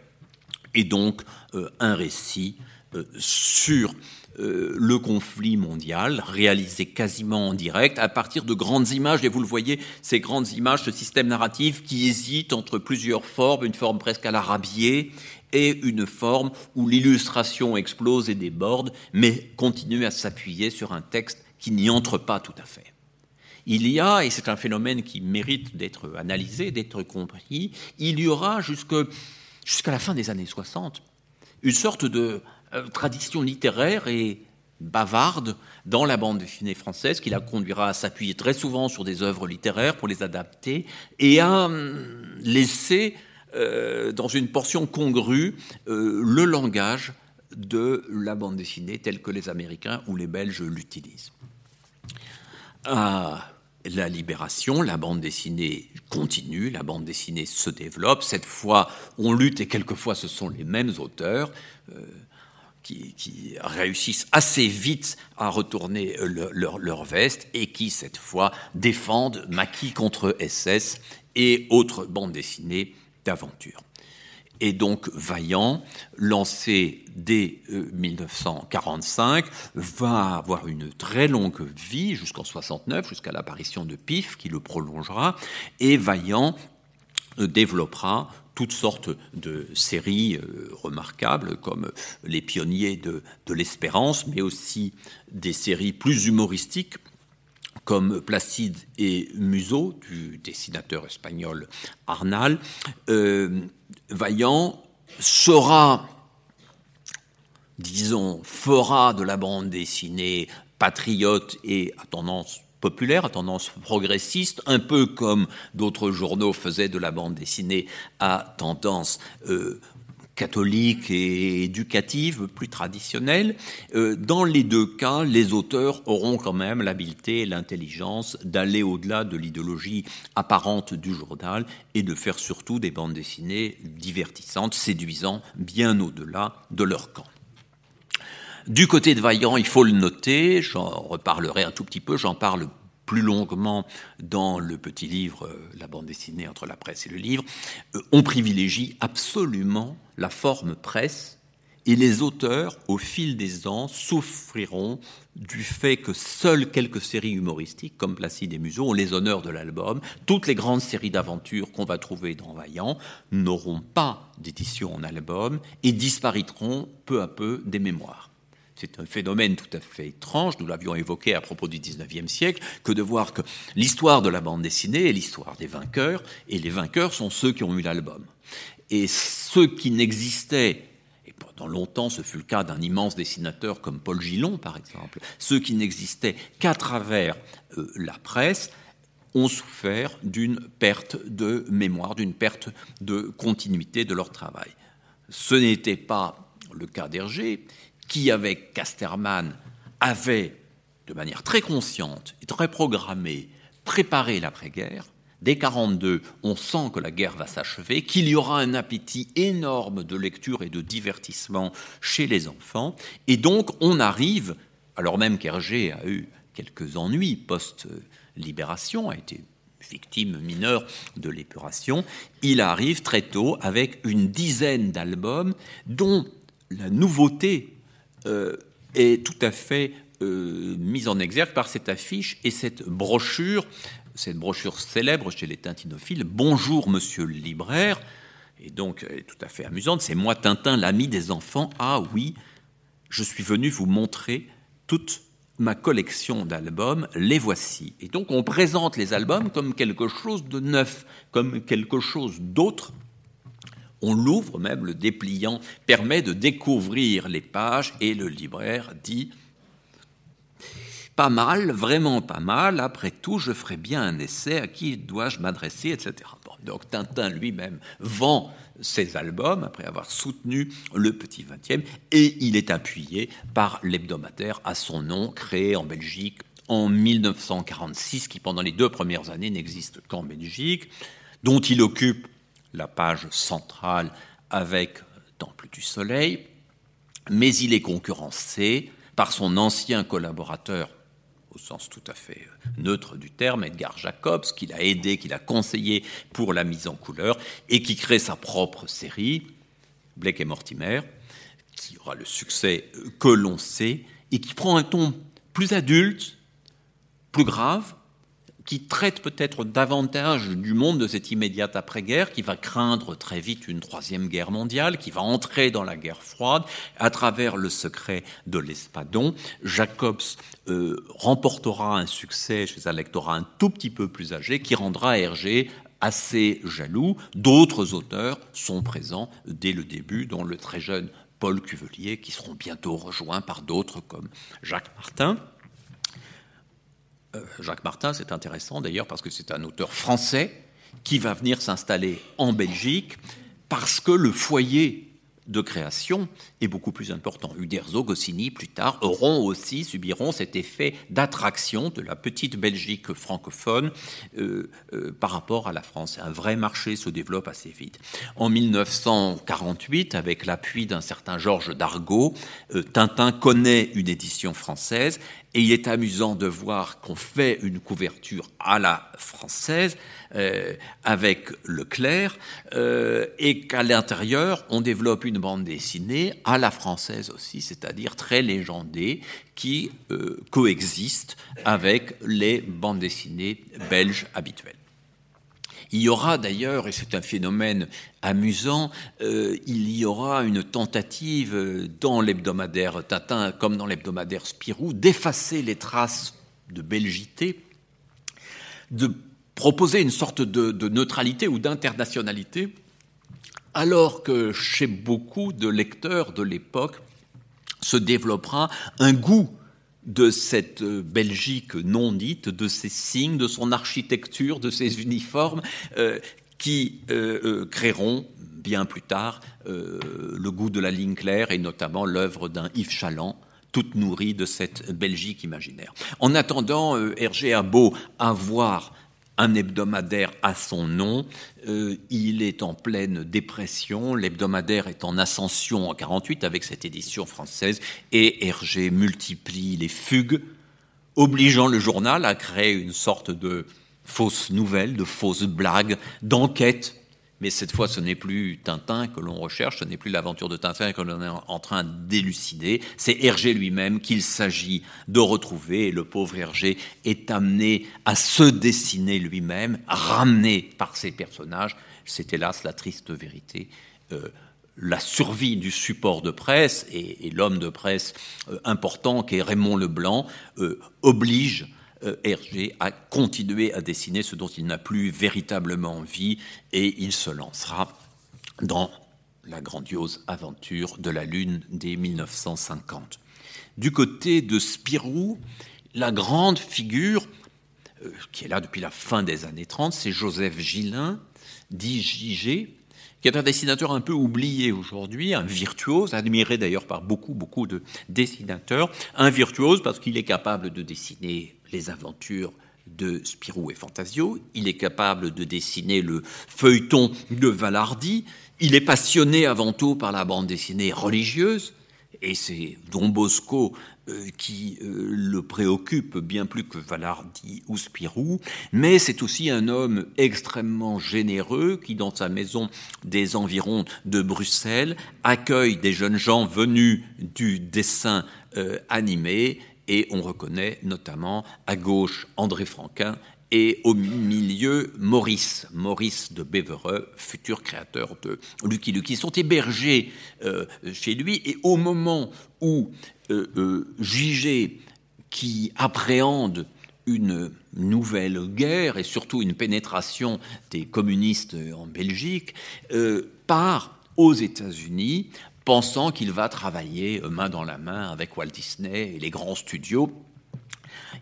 et donc euh, un récit euh, sur euh, le conflit mondial, réalisé quasiment en direct, à partir de grandes images, et vous le voyez, ces grandes images, ce système narratif qui hésite entre plusieurs formes, une forme presque à l'arabier, et une forme où l'illustration explose et déborde, mais continue à s'appuyer sur un texte qui n'y entre pas tout à fait. Il y a, et c'est un phénomène qui mérite d'être analysé, d'être compris, il y aura jusque jusqu'à la fin des années 60, une sorte de euh, tradition littéraire et bavarde dans la bande dessinée française qui la conduira à s'appuyer très souvent sur des œuvres littéraires pour les adapter et à hum, laisser euh, dans une portion congrue euh, le langage de la bande dessinée tel que les Américains ou les Belges l'utilisent. Ah, la libération, la bande dessinée continue, la bande dessinée se développe. Cette fois, on lutte et quelquefois ce sont les mêmes auteurs euh, qui, réussissent assez vite à retourner leur, veste et qui, cette fois, défendent Maquis contre SS et autres bandes dessinées d'aventure et donc Vaillant, lancé dès 1945, euh, va avoir une très longue vie jusqu'en 69, jusqu'à l'apparition de Pif qui le prolongera, et Vaillant euh, développera toutes sortes de séries euh, remarquables comme Les pionniers de, l'espérance, mais aussi des séries plus humoristiques comme Placide et Museau, du dessinateur espagnol Arnal, Vaillant sera, disons, fera de la bande dessinée patriote et à tendance populaire, à tendance progressiste, un peu comme d'autres journaux faisaient de la bande dessinée à tendance euh, catholique et éducative, plus traditionnelle. Euh, dans les deux cas, les auteurs auront quand même l'habileté et l'intelligence d'aller au-delà de l'idéologie apparente du journal et de faire surtout des bandes dessinées divertissantes, séduisant bien au-delà de leur camp. Du côté de Vaillant, il faut le noter, j'en reparlerai un tout petit peu, j'en parle plus longuement dans le petit livre, euh, la bande dessinée entre la presse et le livre, euh, on privilégie absolument la forme presse et les auteurs, au fil des ans, souffriront du fait que seules quelques séries humoristiques, comme Placide et Museau, ont les honneurs de l'album. Toutes les grandes séries d'aventures qu'on va trouver dans Vaillant n'auront pas d'édition en album et disparaîtront peu à peu des mémoires. C'est un phénomène tout à fait étrange, nous l'avions évoqué à propos du 19e siècle, que de voir que l'histoire de la bande dessinée est l'histoire des vainqueurs, et les vainqueurs sont ceux qui ont eu l'album. Et ceux qui n'existaient, et pendant longtemps ce fut le cas d'un immense dessinateur comme Paul Gillon par exemple, ceux qui n'existaient qu'à travers euh, la presse, ont souffert d'une perte de mémoire, d'une perte de continuité de leur travail. Ce n'était pas le cas d'Hergé, qui, avec Casterman, avait, de manière très consciente et très programmée, préparé l'après-guerre. Dès 1942, on sent que la guerre va s'achever, qu'il y aura un appétit énorme de lecture et de divertissement chez les enfants. Et donc, on arrive, alors même qu'Hergé a eu quelques ennuis post-libération, a été victime mineure de l'épuration, il arrive très tôt avec une dizaine d'albums dont la nouveauté est tout à fait euh, mise en exergue par cette affiche et cette brochure, cette brochure célèbre chez les tintinophiles, Bonjour monsieur le libraire, et donc tout à fait amusante, c'est moi Tintin, l'ami des enfants, ah oui, je suis venu vous montrer toute ma collection d'albums, les voici. Et donc on présente les albums comme quelque chose de neuf, comme quelque chose d'autre on l'ouvre même, le dépliant permet de découvrir les pages et le libraire dit pas mal, vraiment pas mal, après tout, je ferai bien un essai, à qui dois-je m'adresser, etc. donc Tintin lui-même vend ses albums après avoir soutenu le petit 20e et il est appuyé par l'hebdomadaire à son nom, créé en Belgique en 1946, qui pendant les deux premières années n'existe qu'en Belgique, dont il occupe la page centrale avec Temple du Soleil, mais il est concurrencé par son ancien collaborateur, au sens tout à fait neutre du terme, Edgar Jacobs, qui l'a aidé, qui l'a conseillé pour la mise en couleur, et qui crée sa propre série, Blake et Mortimer, qui aura le succès que l'on sait, et qui prend un ton plus adulte, plus grave, qui traite peut-être davantage du monde de cette immédiate après-guerre, qui va craindre très vite une troisième guerre mondiale, qui va entrer dans la guerre froide à travers le secret de l'espadon. Jacobs euh, remportera un succès chez un lectorat un tout petit peu plus âgé, qui rendra Hergé assez jaloux. D'autres auteurs sont présents dès le début, dont le très jeune Paul Cuvelier, qui seront bientôt rejoints par d'autres comme Jacques Martin. Euh, Jacques Martin, c'est intéressant d'ailleurs parce que c'est un auteur français qui va venir s'installer en Belgique parce que le foyer de création est beaucoup plus important. Uderzo, Goscinny, plus tard, auront aussi, subiront cet effet d'attraction de la petite Belgique francophone euh, euh, par rapport à la France. Un vrai marché se développe assez vite. En 1948, avec l'appui d'un certain Georges Dargaud, Tintin connaît une édition française et il est amusant de voir qu'on fait une couverture à la française euh, avec Leclerc euh, et qu'à l'intérieur, on développe une bande dessinée à la française aussi, c'est-à-dire très légendée, qui euh, coexiste avec les bandes dessinées belges habituelles. Il y aura d'ailleurs, et c'est un phénomène amusant, euh, il y aura une tentative dans l'hebdomadaire Tatin, comme dans l'hebdomadaire Spirou, d'effacer les traces de belgité, de proposer une sorte de, neutralité ou d'internationalité, alors que chez beaucoup de lecteurs de l'époque se développera un goût de cette euh, Belgique non dite, de ses signes, de son architecture, de ses uniformes, euh, qui euh, créeront bien plus tard le goût de la ligne claire et notamment l'œuvre d'un Yves Chaland, toute nourrie de cette Belgique imaginaire. En attendant, Hergé a beau avoir un hebdomadaire à son nom. Euh, il est en pleine dépression. L'hebdomadaire est en ascension en 48 avec cette édition française et Hergé multiplie les fugues, obligeant le journal à créer une sorte de fausse nouvelle, de fausse blague, d'enquête mais cette fois, ce n'est plus Tintin que l'on recherche, ce n'est plus l'aventure de Tintin que l'on est en train d'élucider, c'est Hergé lui-même qu'il s'agit de retrouver, et le pauvre Hergé est amené à se dessiner lui-même, ramené par ses personnages. C'est hélas la triste vérité. Euh, la survie du support de presse et, l'homme de presse euh, important qui est Raymond Leblanc euh, oblige Hergé à continuer à dessiner ce dont il n'a plus véritablement envie et il se lancera dans la grandiose aventure de la Lune dès 1950. Du côté de Spirou, la grande figure qui est là depuis la fin des années 30, c'est Joseph Gillin, dit JG, qui est un dessinateur un peu oublié aujourd'hui, un virtuose, admiré d'ailleurs par beaucoup, beaucoup de dessinateurs. Un virtuose parce qu'il est capable de dessiner les aventures de Spirou et Fantasio, il est capable de dessiner le feuilleton de Valardi, il est passionné avant tout par la bande dessinée religieuse, et c'est Don Bosco euh, qui euh, le préoccupe bien plus que Valardi ou Spirou, mais c'est aussi un homme extrêmement généreux qui, dans sa maison des environs de Bruxelles, accueille des jeunes gens venus du dessin euh, animé, et on reconnaît notamment à gauche André Franquin et au milieu Maurice, Maurice de Bevereux, futur créateur de Lucky Luke. Ils sont hébergés euh, chez lui et au moment où euh, euh qui appréhende une nouvelle guerre et surtout une pénétration des communistes en Belgique, euh, part aux États-Unis pensant qu'il va travailler main dans la main avec Walt Disney et les grands studios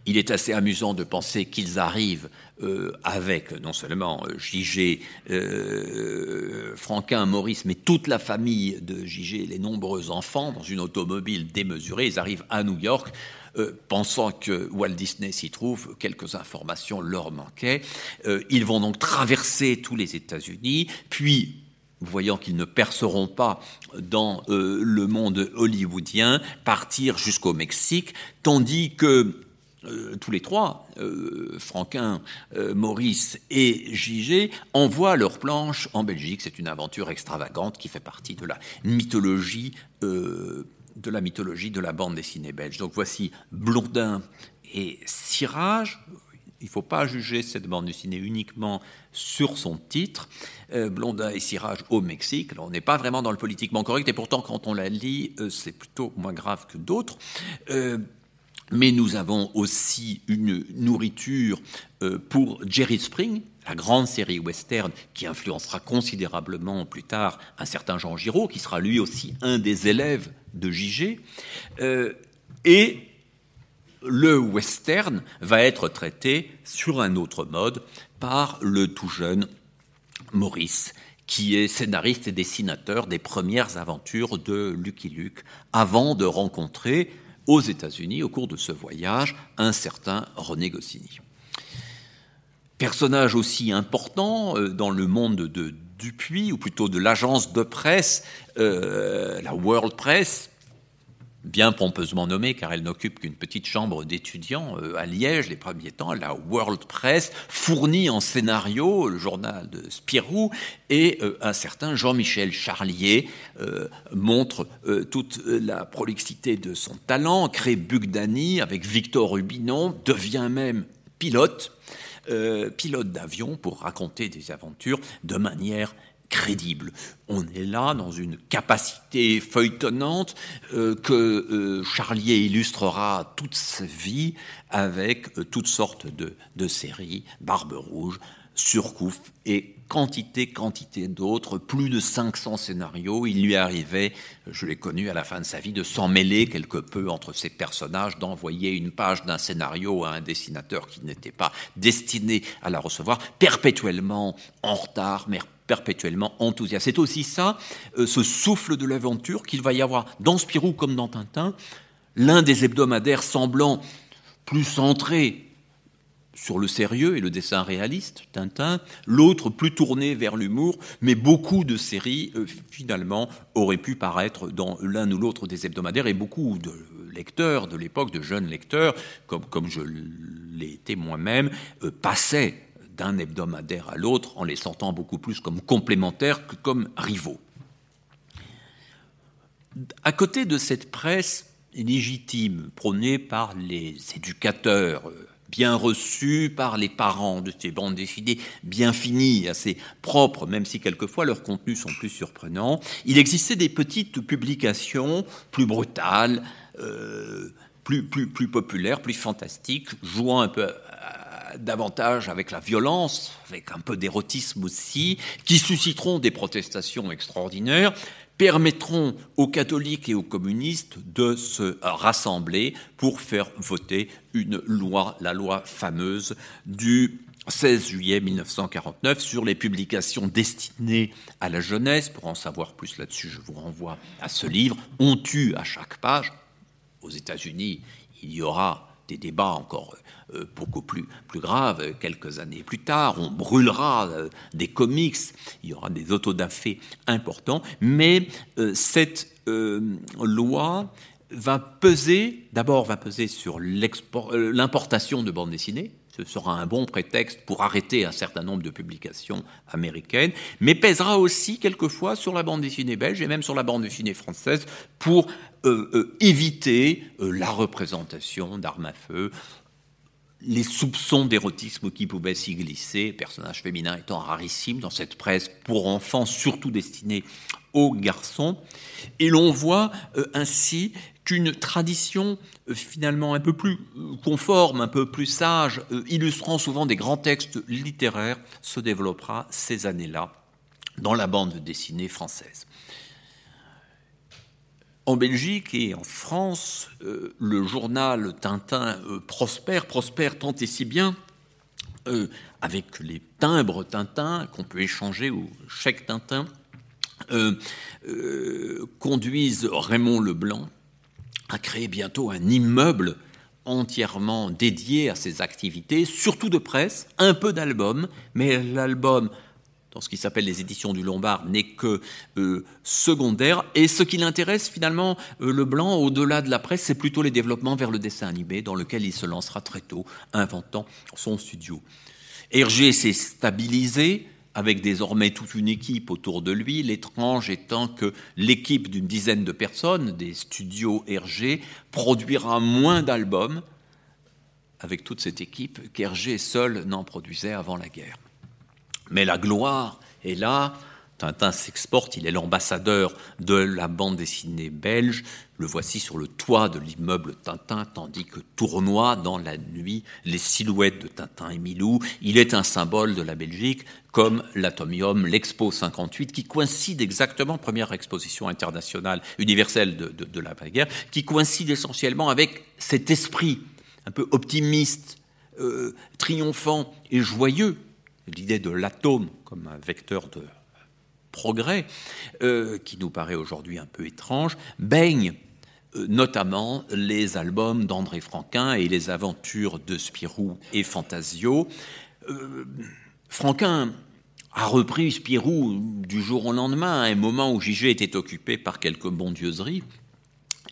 il est assez amusant de penser qu'ils arrivent euh, avec non seulement euh, JG, euh, Franquin, Maurice, mais toute la famille de JG, les nombreux enfants, dans une automobile démesurée. Ils arrivent à New York. pensant que Walt Disney s'y trouve, quelques informations leur manquaient. ils vont donc traverser tous les États-Unis, puis voyant qu'ils ne perceront pas dans le monde hollywoodien, partir jusqu'au Mexique, tandis que euh, tous les trois, euh, Franquin, euh, Maurice et Gigé, envoient leurs planches en Belgique. C'est une aventure extravagante qui fait partie de la mythologie de la mythologie de la bande dessinée belge. Donc voici Blondin et Cirage. Il ne faut pas juger cette bande dessinée uniquement sur son titre. Blondin et Cirage au Mexique. on n'est pas vraiment dans le politiquement correct, et pourtant, quand on la lit, c'est plutôt moins grave que d'autres mais nous avons aussi une nourriture euh, pour Jerry Spring, la grande série western qui influencera considérablement plus tard un certain Jean Giraud, qui sera lui aussi un des élèves de JG. Euh, et le western va être traité sur un autre mode par le tout jeune Maurice, qui est scénariste et dessinateur des premières aventures de Lucky Luke, avant de rencontrer aux États-Unis au cours de ce voyage un certain René Goscinny. Personnage aussi important euh, dans le monde de Dupuis, ou plutôt de l'agence de presse, euh, la World Press, bien pompeusement nommée, car elle n'occupe qu'une petite chambre d'étudiants euh, à Liège les premiers temps, la World Press, fournit en scénario le journal de Spirou, et euh, un certain Jean-Michel Charlier euh, montre toute la prolixité de son talent, crée Bugdani avec Victor Rubinon, devient même pilote, pilote d'avion pour raconter des aventures de manière crédible. On est là dans une capacité feuilletonnante euh, que euh, Charlier illustrera toute sa vie avec euh, toutes sortes de, séries, Barbe Rouge, Surcouf et quantité, quantité d'autres, plus de 500 scénarios. Il lui arrivait, je l'ai connu à la fin de sa vie, de s'en mêler quelque peu entre ses personnages, d'envoyer une page d'un scénario à un dessinateur qui n'était pas destiné à la recevoir, perpétuellement en retard, mais perpétuellement enthousiaste. C'est aussi ça, euh, ce souffle de l'aventure qu'il va y avoir dans Spirou comme dans Tintin, l'un des hebdomadaires semblant plus centré sur le sérieux et le dessin réaliste, Tintin, l'autre plus tourné vers l'humour, mais beaucoup de séries, euh, finalement, auraient pu paraître dans l'un ou l'autre des hebdomadaires, et beaucoup de lecteurs de l'époque, de jeunes lecteurs, comme, comme je l'ai été moi-même, euh, passaient d'un hebdomadaire à l'autre en les sentant beaucoup plus comme complémentaires que comme rivaux. À côté de cette presse légitime prônée par les éducateurs euh, bien reçu par les parents de ces bandes dessinées, bien finies, assez propres, même si quelquefois leurs contenus sont plus surprenants. Il existait des petites publications plus brutales, euh, plus, plus, plus populaires, plus fantastiques, jouant un peu davantage avec la violence, avec un peu d'érotisme aussi, qui susciteront des protestations extraordinaires, permettront aux catholiques et aux communistes de se rassembler pour faire voter une loi, la loi fameuse du 16 juillet 1949 sur les publications destinées à la jeunesse. Pour en savoir plus là-dessus, je vous renvoie à ce livre. On tue à chaque page. Aux États-Unis, il y aura des débats encore euh, beaucoup plus, plus graves quelques années plus tard. On brûlera euh, des comics, il y aura des autodafés importants, mais euh, cette loi va peser, d'abord va peser sur l'importation de bandes dessinées, ce sera un bon prétexte pour arrêter un certain nombre de publications américaines, mais pèsera aussi quelquefois sur la bande dessinée belge et même sur la bande dessinée française pour éviter la représentation d'armes à feu les soupçons d'érotisme qui pouvaient s'y glisser, personnages féminins étant rarissimes dans cette presse pour enfants, surtout destinée aux garçons. Et l'on voit euh, ainsi qu'une tradition euh, finalement un peu plus euh, conforme, un peu plus sage, illustrant souvent des grands textes littéraires, se développera ces années-là dans la bande dessinée française. En Belgique et en France, euh, le journal Tintin euh, prospère, prospère tant et si bien euh, avec les timbres Tintin qu'on peut échanger ou chèque Tintin, conduisent Raymond Leblanc à créer bientôt un immeuble entièrement dédié à ses activités, surtout de presse, un peu d'albums, mais l'album dans ce qui s'appelle les éditions du Lombard, n'est que euh, secondaire. Et ce qui l'intéresse finalement, euh, le blanc, au-delà de la presse, c'est plutôt les développements vers le dessin animé, dans lequel il se lancera très tôt, inventant son studio. Hergé s'est stabilisé, avec désormais toute une équipe autour de lui, l'étrange étant que l'équipe d'une dizaine de personnes des studios Hergé produira moins d'albums avec toute cette équipe qu'Hergé seul n'en produisait avant la guerre. Mais la gloire est là. Tintin s'exporte, il est l'ambassadeur de la bande dessinée belge. Le voici sur le toit de l'immeuble Tintin, tandis que tournoient dans la nuit les silhouettes de Tintin et Milou. Il est un symbole de la Belgique, comme l'Atomium, l'Expo 58, qui coïncide exactement, première exposition internationale universelle de, de, la guerre, qui coïncide essentiellement avec cet esprit un peu optimiste, euh, triomphant et joyeux l'idée de l'atome comme un vecteur de progrès, euh, qui nous paraît aujourd'hui un peu étrange, baigne euh, notamment les albums d'André Franquin et les aventures de Spirou et Fantasio. Euh, Franquin a repris Spirou du jour au lendemain, à un moment où Gigé était occupé par quelques bondieuseries,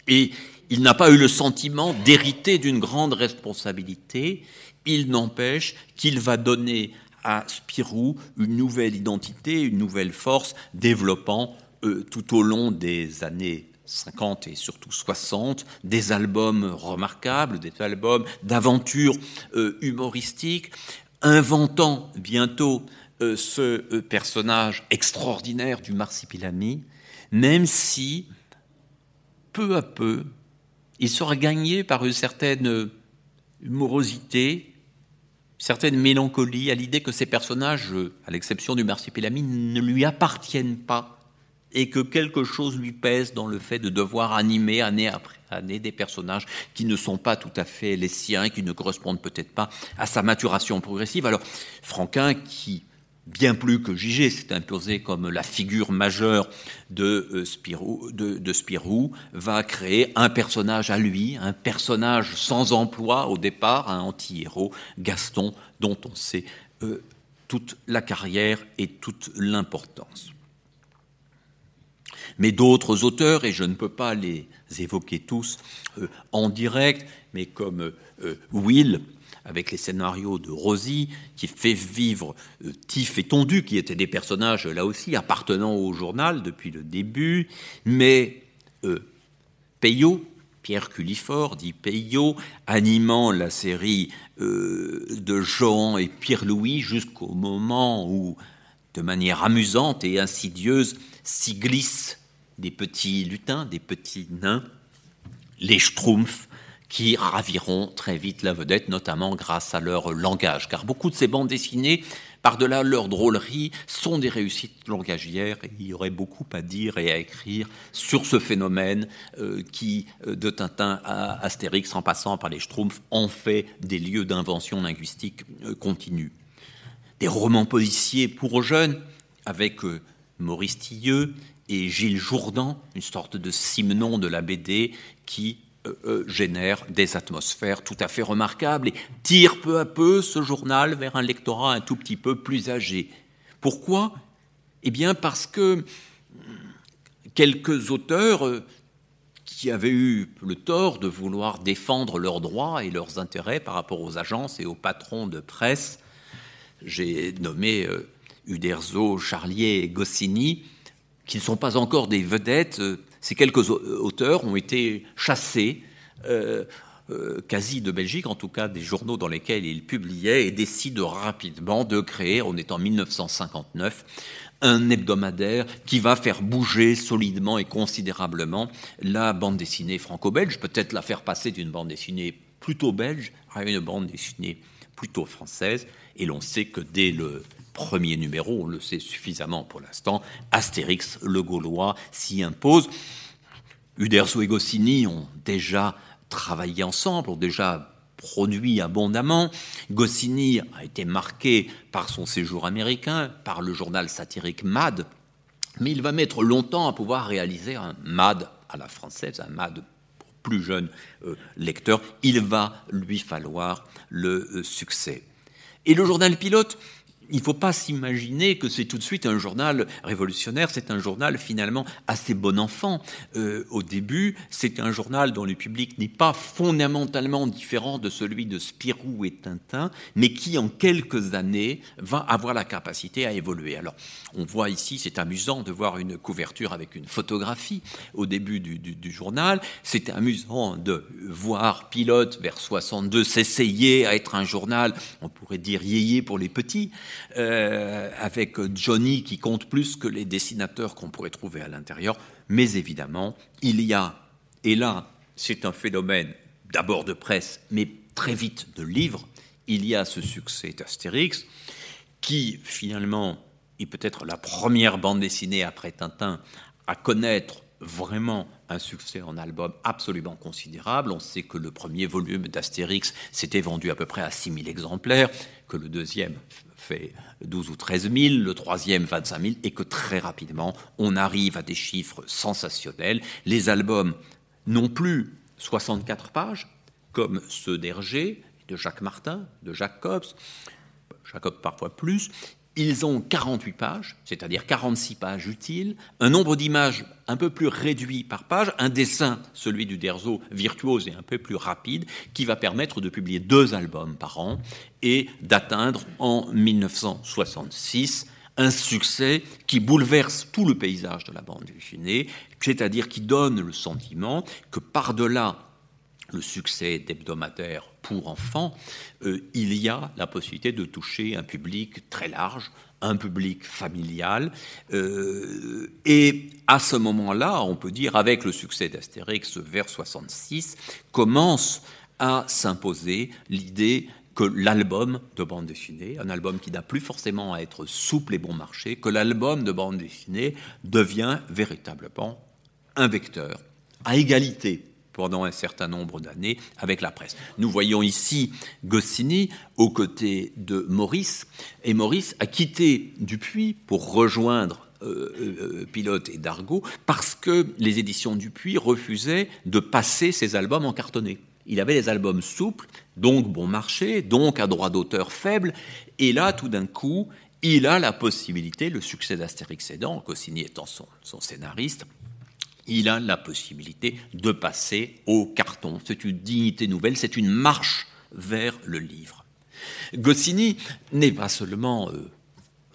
et il n'a pas eu le sentiment d'hériter d'une grande responsabilité. Il n'empêche qu'il va donner à Spirou une nouvelle identité, une nouvelle force, développant euh, tout au long des années 50 et surtout 60, des albums remarquables, des albums d'aventures euh, humoristiques, inventant bientôt euh, ce personnage extraordinaire du marsipilami, même si, peu à peu, il sera gagné par une certaine humorosité, certaine mélancolie à l'idée que ces personnages, à l'exception du marsipilami, ne lui appartiennent pas et que quelque chose lui pèse dans le fait de devoir animer année après année des personnages qui ne sont pas tout à fait les siens, qui ne correspondent peut-être pas à sa maturation progressive. Alors, Franquin, qui bien plus que Gigé s'est imposé comme la figure majeure de, euh, Spirou, de, Spirou, va créer un personnage à lui, un personnage sans emploi au départ, un anti-héros, Gaston, dont on sait euh, toute la carrière et toute l'importance. Mais d'autres auteurs, et je ne peux pas les évoquer tous euh, en direct, mais comme Will, avec les scénarios de Rosie, qui fait vivre euh, Tiff et Tondu, qui étaient des personnages là aussi appartenant au journal depuis le début, mais euh, Pierre Culifort, dit Peyo, animant la série euh, de Jean et Pierre-Louis jusqu'au moment où, de manière amusante et insidieuse, s'y glissent des petits lutins, des petits nains, les Schtroumpfs, qui raviront très vite la vedette, notamment grâce à leur langage. Car beaucoup de ces bandes dessinées, par-delà leur drôlerie, sont des réussites langagières il y aurait beaucoup à dire et à écrire sur ce phénomène euh, qui, euh, de Tintin à Astérix, en passant par les Schtroumpfs, en fait des lieux d'invention linguistique euh, continue. Des romans policiers pour jeunes, avec Maurice Tilleux et Gilles Jourdan, une sorte de simnon de la BD qui génère des atmosphères tout à fait remarquables et tire peu à peu ce journal vers un lectorat un tout petit peu plus âgé. Pourquoi? Eh bien parce que quelques auteurs euh, qui avaient eu le tort de vouloir défendre leurs droits et leurs intérêts par rapport aux agences et aux patrons de presse, j'ai nommé Uderzo, Charlier et Goscinny, qui ne sont pas encore des vedettes, ces quelques auteurs ont été chassés, euh, euh, quasi de Belgique, en tout cas des journaux dans lesquels ils publiaient, et décident rapidement de créer, on est en 1959, un hebdomadaire qui va faire bouger solidement et considérablement la bande dessinée franco-belge, peut-être la faire passer d'une bande dessinée plutôt belge à une bande dessinée plutôt française. Et l'on sait que dès le premier numéro, on le sait suffisamment pour l'instant, Astérix le Gaulois s'y impose. Uderzo et Goscinny ont déjà travaillé ensemble, ont déjà produit abondamment. Goscinny a été marqué par son séjour américain, par le journal satirique Mad, mais il va mettre longtemps à pouvoir réaliser un Mad à la française, un Mad pour plus jeunes euh, lecteurs. Il va lui falloir le euh, succès. Et le journal pilote, il ne faut pas s'imaginer que c'est tout de suite un journal révolutionnaire, c'est un journal finalement assez bon enfant. Euh, au début, c'est un journal dont le public n'est pas fondamentalement différent de celui de Spirou et Tintin, mais qui en quelques années va avoir la capacité à évoluer. Alors, on voit ici, c'est amusant de voir une couverture avec une photographie au début du, du journal. C'est amusant de voir Pilote vers 62 s'essayer à être un journal, on pourrait dire yéyé pour les petits. Euh, avec Johnny qui compte plus que les dessinateurs qu'on pourrait trouver à l'intérieur. Mais évidemment, il y a, et là, c'est un phénomène d'abord de presse, mais très vite de livres, il y a ce succès d'Astérix, qui finalement est peut-être la première bande dessinée après Tintin à connaître vraiment un succès en album absolument considérable. On sait que le premier volume d'Astérix s'était vendu à peu près à 6000 exemplaires, que le deuxième fait 12 ou 13 000, le troisième 25 000, et que très rapidement, on arrive à des chiffres sensationnels. Les albums n'ont plus 64 pages, comme ceux d'Hergé, de Jacques Martin, de Jacques Copps, Jacob parfois plus, ils ont 48 pages, c'est-à-dire 46 pages utiles, un nombre d'images un peu plus réduit par page, un dessin, celui du Derzo, virtuose et un peu plus rapide, qui va permettre de publier deux albums par an et d'atteindre en 1966 un succès qui bouleverse tout le paysage de la bande dessinée, c'est-à-dire qui donne le sentiment que par-delà le succès d'hebdomadaires pour enfants, euh, il y a la possibilité de toucher un public très large, un public familial. Euh, et à ce moment-là, on peut dire, avec le succès d'Astérix vers 66, commence à s'imposer l'idée que l'album de bande dessinée, un album qui n'a plus forcément à être souple et bon marché, que l'album de bande dessinée devient véritablement un vecteur à égalité pendant un certain nombre d'années avec la presse. Nous voyons ici Goscinny aux côtés de Maurice, et Maurice a quitté Dupuis pour rejoindre euh, euh, Pilote et Dargaud parce que les éditions Dupuis refusaient de passer ses albums en cartonné. Il avait des albums souples, donc bon marché, donc à droit d'auteur faible, et là, tout d'un coup, il a la possibilité, le succès d'Astérix aidant, Goscinny étant son scénariste, il a la possibilité de passer au carton. C'est une dignité nouvelle, c'est une marche vers le livre. Goscinny n'est pas seulement euh,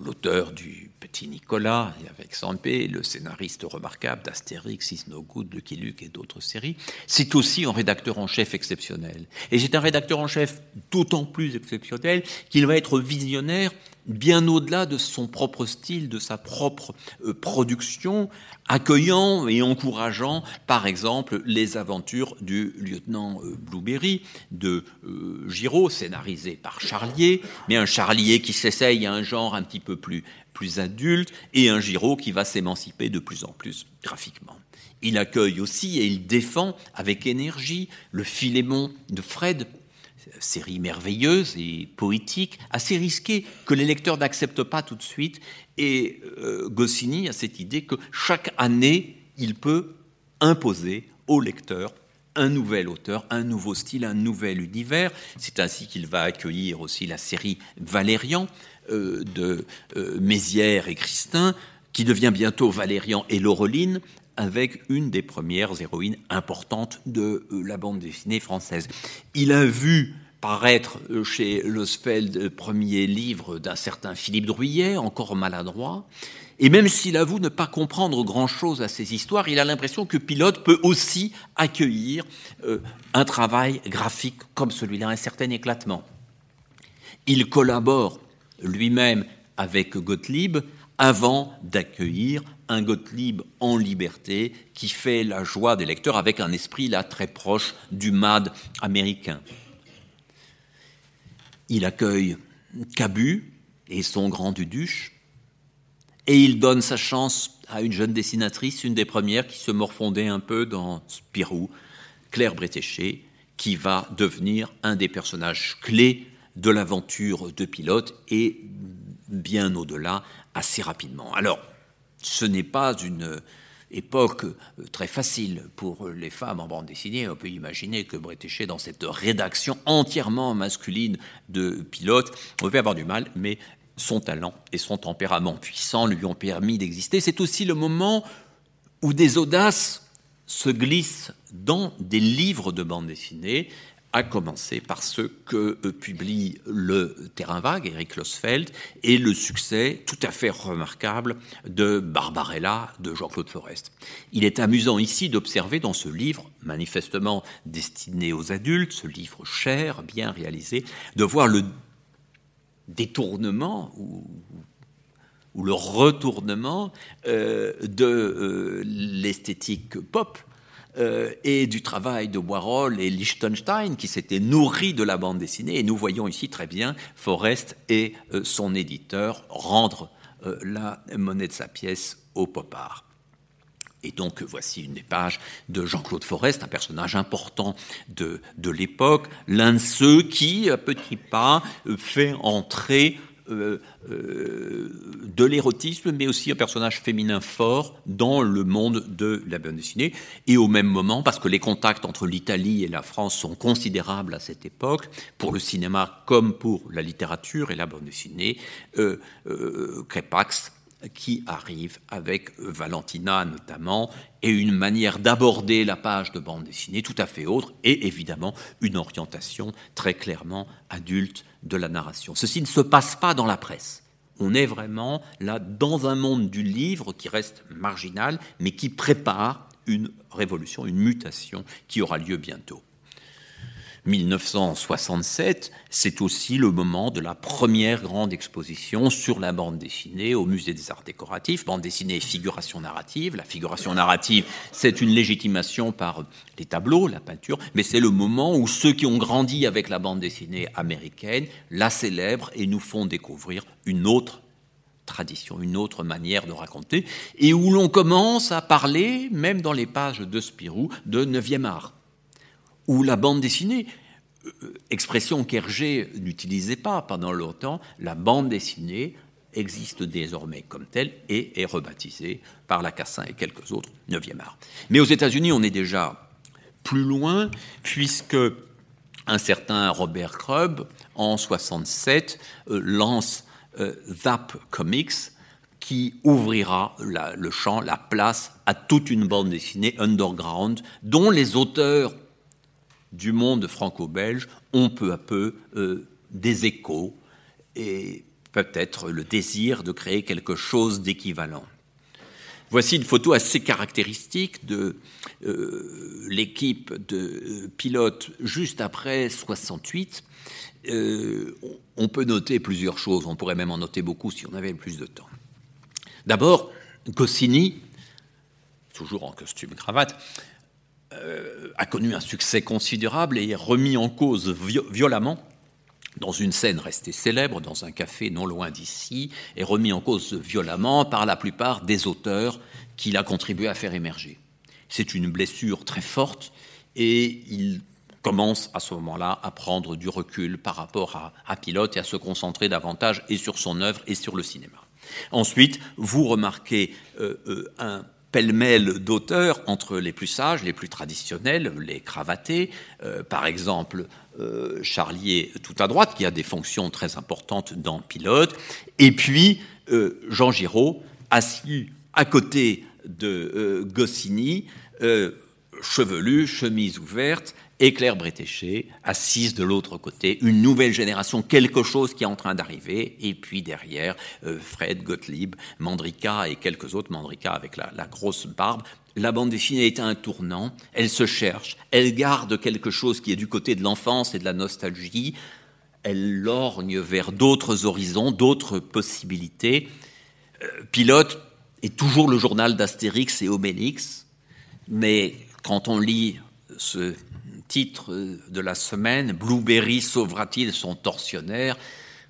l'auteur du Petit Nicolas, avec Sampé, le scénariste remarquable d'Astérix, Is No Good, Lucky Luke et d'autres séries, c'est aussi un rédacteur en chef exceptionnel. Et c'est un rédacteur en chef d'autant plus exceptionnel qu'il va être visionnaire bien au-delà de son propre style, de sa propre euh, production, accueillant et encourageant, par exemple, les aventures du lieutenant euh, Blueberry de euh, Giraud, scénarisé par Charlier, mais un Charlier qui s'essaye à un genre un petit peu plus, plus adulte, et un Giraud qui va s'émanciper de plus en plus graphiquement. Il accueille aussi et il défend avec énergie le Philémon de Fred, série merveilleuse et poétique, assez risquée, que les lecteurs n'acceptent pas tout de suite. Et euh, Goscinny a cette idée que chaque année, il peut imposer au lecteur un nouvel auteur, un nouveau style, un nouvel univers. C'est ainsi qu'il va accueillir aussi la série Valérian euh, de euh, Mézières et Christin, qui devient bientôt Valérian et Laureline, avec une des premières héroïnes importantes de la bande dessinée française. Il a vu paraître chez Losfeld premier livre d'un certain Philippe Druyet, encore maladroit. Et même s'il avoue ne pas comprendre grand-chose à ces histoires, il a l'impression que Pilote peut aussi accueillir euh, un travail graphique comme celui-là, un certain éclatement. Il collabore lui-même avec Gottlieb avant d'accueillir un Gottlieb en liberté qui fait la joie des lecteurs avec un esprit là très proche du MAD américain. Il accueille Cabu et son grand duduche, et il donne sa chance à une jeune dessinatrice, une des premières qui se morfondait un peu dans Spirou, Claire Bretéché, qui va devenir un des personnages clés de l'aventure de pilote et bien au-delà assez rapidement. Alors, ce n'est pas une époque euh, très facile pour les femmes en bande dessinée. On peut imaginer que Bretéché, dans cette rédaction entièrement masculine de pilote, devait avoir du mal, mais son talent et son tempérament puissant lui ont permis d'exister. C'est aussi le moment où des audaces se glissent dans des livres de bande dessinée à commencer par ce que euh, publie le Terrain Vague, Eric Losfeld, et le succès tout à fait remarquable de Barbarella de Jean-Claude Forest. Il est amusant ici d'observer dans ce livre, manifestement destiné aux adultes, ce livre cher, bien réalisé, de voir le détournement ou, le retournement euh, de euh, l'esthétique pop euh, et du travail de Warhol et Liechtenstein qui s'étaient nourris de la bande dessinée. Et nous voyons ici très bien Forrest et euh, son éditeur rendre euh, la monnaie de sa pièce au pop art. Et donc voici une des pages de Jean-Claude Forest, un personnage important de, de l'époque, l'un de ceux qui, à petits pas, fait entrer euh, euh, de l'érotisme, mais aussi un personnage féminin fort dans le monde de la bande dessinée. Et au même moment, parce que les contacts entre l'Italie et la France sont considérables à cette époque, pour le cinéma comme pour la littérature et la bande dessinée, euh, Crépax qui arrive avec Valentina notamment, et une manière d'aborder la page de bande dessinée tout à fait autre, et évidemment une orientation très clairement adulte de la narration. Ceci ne se passe pas dans la presse. On est vraiment là dans un monde du livre qui reste marginal, mais qui prépare une révolution, une mutation qui aura lieu bientôt. 1967, c'est aussi le moment de la première grande exposition sur la bande dessinée au Musée des Arts Décoratifs. Bande dessinée et figuration narrative. La figuration narrative, c'est une légitimation par les tableaux, la peinture, mais c'est le moment où ceux qui ont grandi avec la bande dessinée américaine la célèbrent et nous font découvrir une autre tradition, une autre manière de raconter, et où l'on commence à parler, même dans les pages de Spirou, de neuvième art ou la bande dessinée, euh, expression qu'Hergé n'utilisait pas pendant longtemps, la bande dessinée existe désormais comme telle et est rebaptisée par Lacassin et quelques autres 9e art. Mais aux États-Unis, on est déjà plus loin, puisque un certain Robert Crumb, en 67, euh, lance euh, Zap Comics, qui ouvrira le champ, la place à toute une bande dessinée underground, dont les auteurs du monde franco-belge ont peu à peu euh, des échos et peut-être le désir de créer quelque chose d'équivalent. Voici une photo assez caractéristique de euh, l'équipe de euh, pilotes juste après 68. Euh, on peut noter plusieurs choses, on pourrait même en noter beaucoup si on avait plus de temps. D'abord, Goscinny, toujours en costume cravate, a connu un succès considérable et est remis en cause violemment dans une scène restée célèbre, dans un café non loin d'ici, est remis en cause violemment par la plupart des auteurs qu'il a contribué à faire émerger. C'est une blessure très forte et il commence à ce moment-là à prendre du recul par rapport à, à Pilote et à se concentrer davantage et sur son œuvre et sur le cinéma. Ensuite, vous remarquez euh, euh, un pêle-mêle d'auteurs entre les plus sages, les plus traditionnels, les cravatés, euh, par exemple euh, Charlier tout à droite, qui a des fonctions très importantes dans Pilote, et puis euh, Jean Giraud, assis à côté de Goscinny, chevelu, chemise ouverte, et Claire Bretéché, assise de l'autre côté, une nouvelle génération, quelque chose qui est en train d'arriver, et puis derrière, euh, Fred, Gottlieb, Mandrika et quelques autres, Mandrika avec la, grosse barbe. La bande dessinée est un tournant, elle se cherche, elle garde quelque chose qui est du côté de l'enfance et de la nostalgie, elle lorgne vers d'autres horizons, d'autres possibilités. Euh, Pilote est toujours le journal d'Astérix et Obélix, mais quand on lit ce titre de la semaine, Blueberry sauvera-t-il son tortionnaire?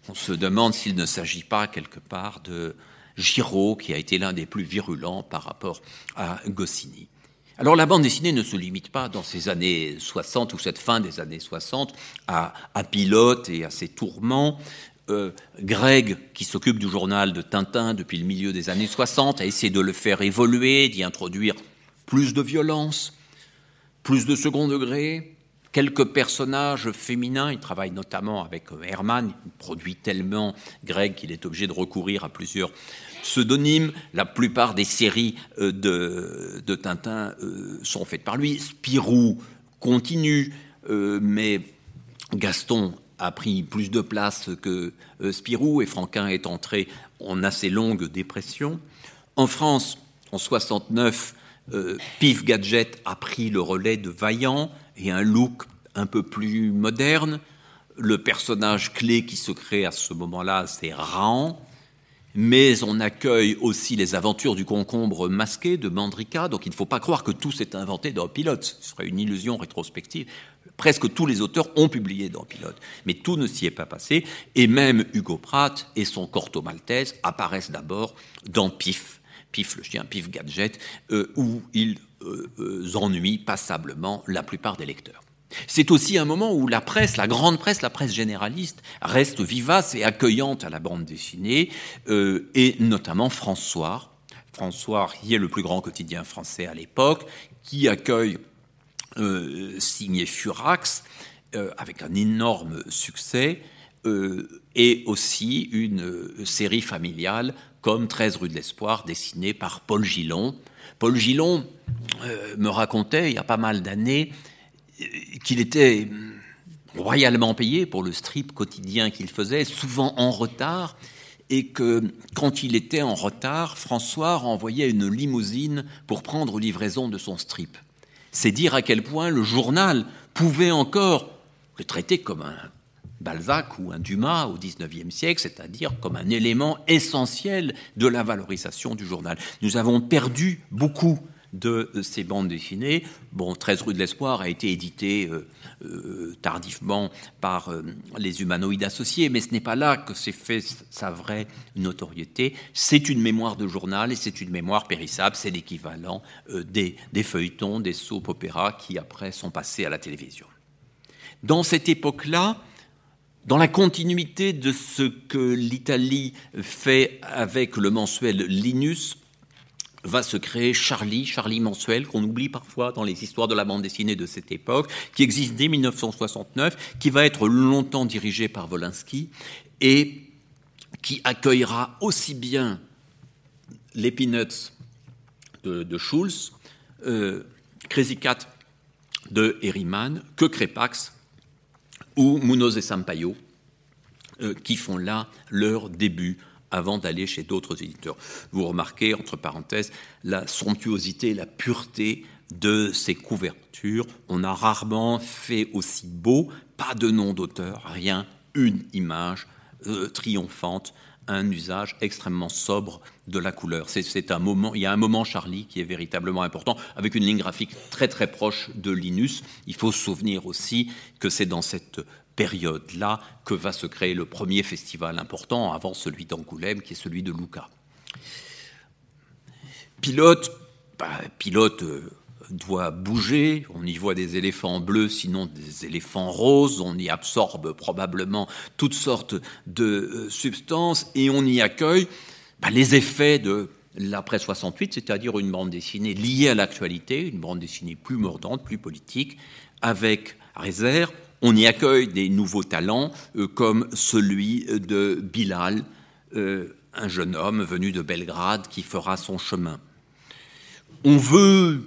On se demande s'il ne s'agit pas quelque part de Giraud, qui a été l'un des plus virulents par rapport à Goscinny. Alors la bande dessinée ne se limite pas dans ces années 60 ou cette fin des années 60 à, à Pilote et à ses tourments. Euh, Greg, qui s'occupe du journal de Tintin depuis le milieu des années 60, a essayé de le faire évoluer, d'y introduire plus de violence, plus de second degré, quelques personnages féminins. Il travaille notamment avec euh, Herman, il produit tellement Greg qu'il est obligé de recourir à plusieurs pseudonymes. La plupart des séries euh, de, Tintin euh, sont faites par lui. Spirou continue, mais Gaston a pris plus de place que Spirou et Franquin est entré en assez longue dépression. En France, en 69, euh, Pif Gadget a pris le relais de Vaillant et un look un peu plus moderne. Le personnage clé qui se crée à ce moment-là, c'est Rahan. Mais on accueille aussi les aventures du concombre masqué de Mandrika, donc il ne faut pas croire que tout s'est inventé dans Pilote, ce serait une illusion rétrospective. Presque tous les auteurs ont publié dans Pilote, mais tout ne s'y est pas passé, et même Hugo Pratt et son Corto Maltese apparaissent d'abord dans Pif. Pif le chien, Pif Gadget, euh, où ils euh, euh, ennuient passablement la plupart des lecteurs. C'est aussi un moment où la presse, la grande presse, la presse généraliste, reste vivace et accueillante à la bande dessinée, et notamment François. François, qui est le plus grand quotidien français à l'époque, qui accueille signé Furax, avec un énorme succès, et aussi une série familiale comme 13 rue de l'Espoir, dessiné par Paul Gillon. Paul Gillon euh, me racontait il y a pas mal d'années euh, qu'il était royalement payé pour le strip quotidien qu'il faisait, souvent en retard, et que quand il était en retard, François renvoyait une limousine pour prendre livraison de son strip. C'est dire à quel point le journal pouvait encore le traiter comme un Balzac ou un Dumas au XIXe siècle, c'est-à-dire comme un élément essentiel de la valorisation du journal. Nous avons perdu beaucoup de ces bandes dessinées. Bon, 13 rue de l'Espoir a été édité euh, euh, tardivement par euh, les humanoïdes associés, mais ce n'est pas là que s'est fait sa vraie notoriété. C'est une mémoire de journal et c'est une mémoire périssable. C'est l'équivalent des, des feuilletons, des soap opéras qui après sont passés à la télévision. Dans cette époque-là, dans la continuité de ce que l'Italie fait avec le mensuel Linus, va se créer Charlie, Charlie mensuel, qu'on oublie parfois dans les histoires de la bande dessinée de cette époque, qui existe dès 1969, qui va être longtemps dirigé par Wolinski et qui accueillera aussi bien les Peanuts de, Schulz, euh, Crazy Cat de Herriman, que Crépax ou Munoz et Sampaio qui font là leur début avant d'aller chez d'autres éditeurs. Vous remarquez, entre parenthèses, la somptuosité, la pureté de ces couvertures. On a rarement fait aussi beau, pas de nom d'auteur, rien, une image euh, triomphante, un usage extrêmement sobre de la couleur. C'est un moment, il y a un moment Charlie qui est véritablement important, avec une ligne graphique très très proche de Linus. Il faut se souvenir aussi que c'est dans cette période-là que va se créer le premier festival important, avant celui d'Angoulême, qui est celui de Lucca. Pilote, bah, pilote euh, doit bouger, on y voit des éléphants bleus, sinon des éléphants roses, on y absorbe probablement toutes sortes de euh, substances et on y accueille bah, les effets de l'après 68, c'est-à-dire une bande dessinée liée à l'actualité, une bande dessinée plus mordante, plus politique, avec réserve on y accueille des nouveaux talents euh, comme celui de Bilal, euh, un jeune homme venu de Belgrade qui fera son chemin. On veut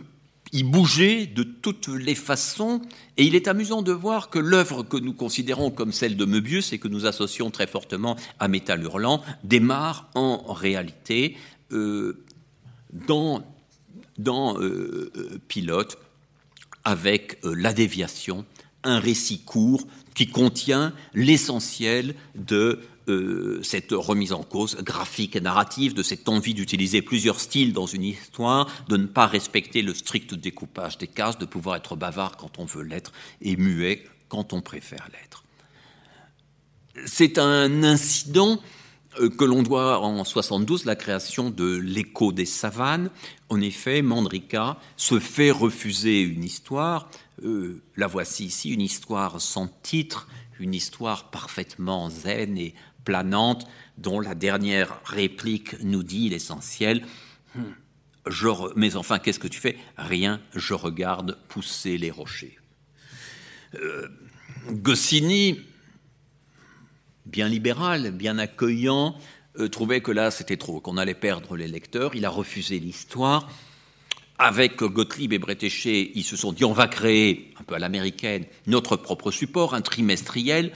y bouger de toutes les façons, et il est amusant de voir que l'œuvre que nous considérons comme celle de Möbius et que nous associons très fortement à Métal Hurlant démarre en réalité euh, dans, dans Pilote avec la déviation un récit court qui contient l'essentiel de cette remise en cause graphique et narrative, de cette envie d'utiliser plusieurs styles dans une histoire, de ne pas respecter le strict découpage des cases, de pouvoir être bavard quand on veut l'être et muet quand on préfère l'être. C'est un incident euh, que l'on doit en 72 la création de l'écho des savanes. En effet, Mandrika se fait refuser une histoire euh, la voici ici, une histoire sans titre, une histoire parfaitement zen et planante, dont la dernière réplique nous dit l'essentiel. Hmm, mais enfin, qu'est-ce que tu fais? Rien, je regarde pousser les rochers. Euh, Goscinny, bien libéral, bien accueillant, euh, trouvait que là c'était trop, qu'on allait perdre les lecteurs. Il a refusé l'histoire avec Gottlieb et Bretéché, ils se sont dit on va créer, un peu à l'américaine, notre propre support, un trimestriel.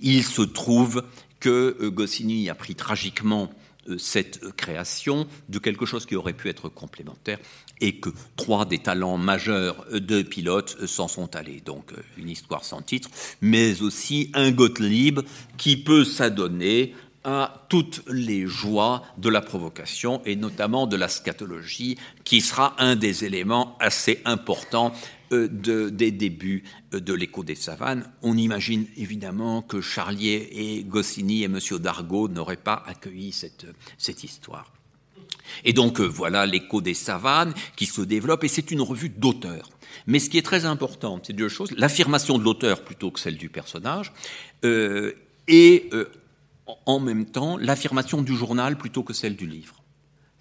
Il se trouve que euh, Goscinny a pris tragiquement euh, cette création de quelque chose qui aurait pu être complémentaire et que trois des talents majeurs de pilote s'en sont allés. Donc euh, une histoire sans titre, mais aussi un Gottlieb qui peut s'adonner à toutes les joies de la provocation et notamment de la scatologie, qui sera un des éléments assez importants euh, des débuts euh, de l'écho des savanes. On imagine évidemment que Charlier et Goscinny et M. Dargaud n'auraient pas accueilli cette, cette histoire. Et donc euh, voilà l'écho des savanes qui se développe, et c'est une revue d'auteur. Mais ce qui est très important, c'est deux choses l'affirmation de l'auteur plutôt que celle du personnage, et en même temps l'affirmation du journal plutôt que celle du livre.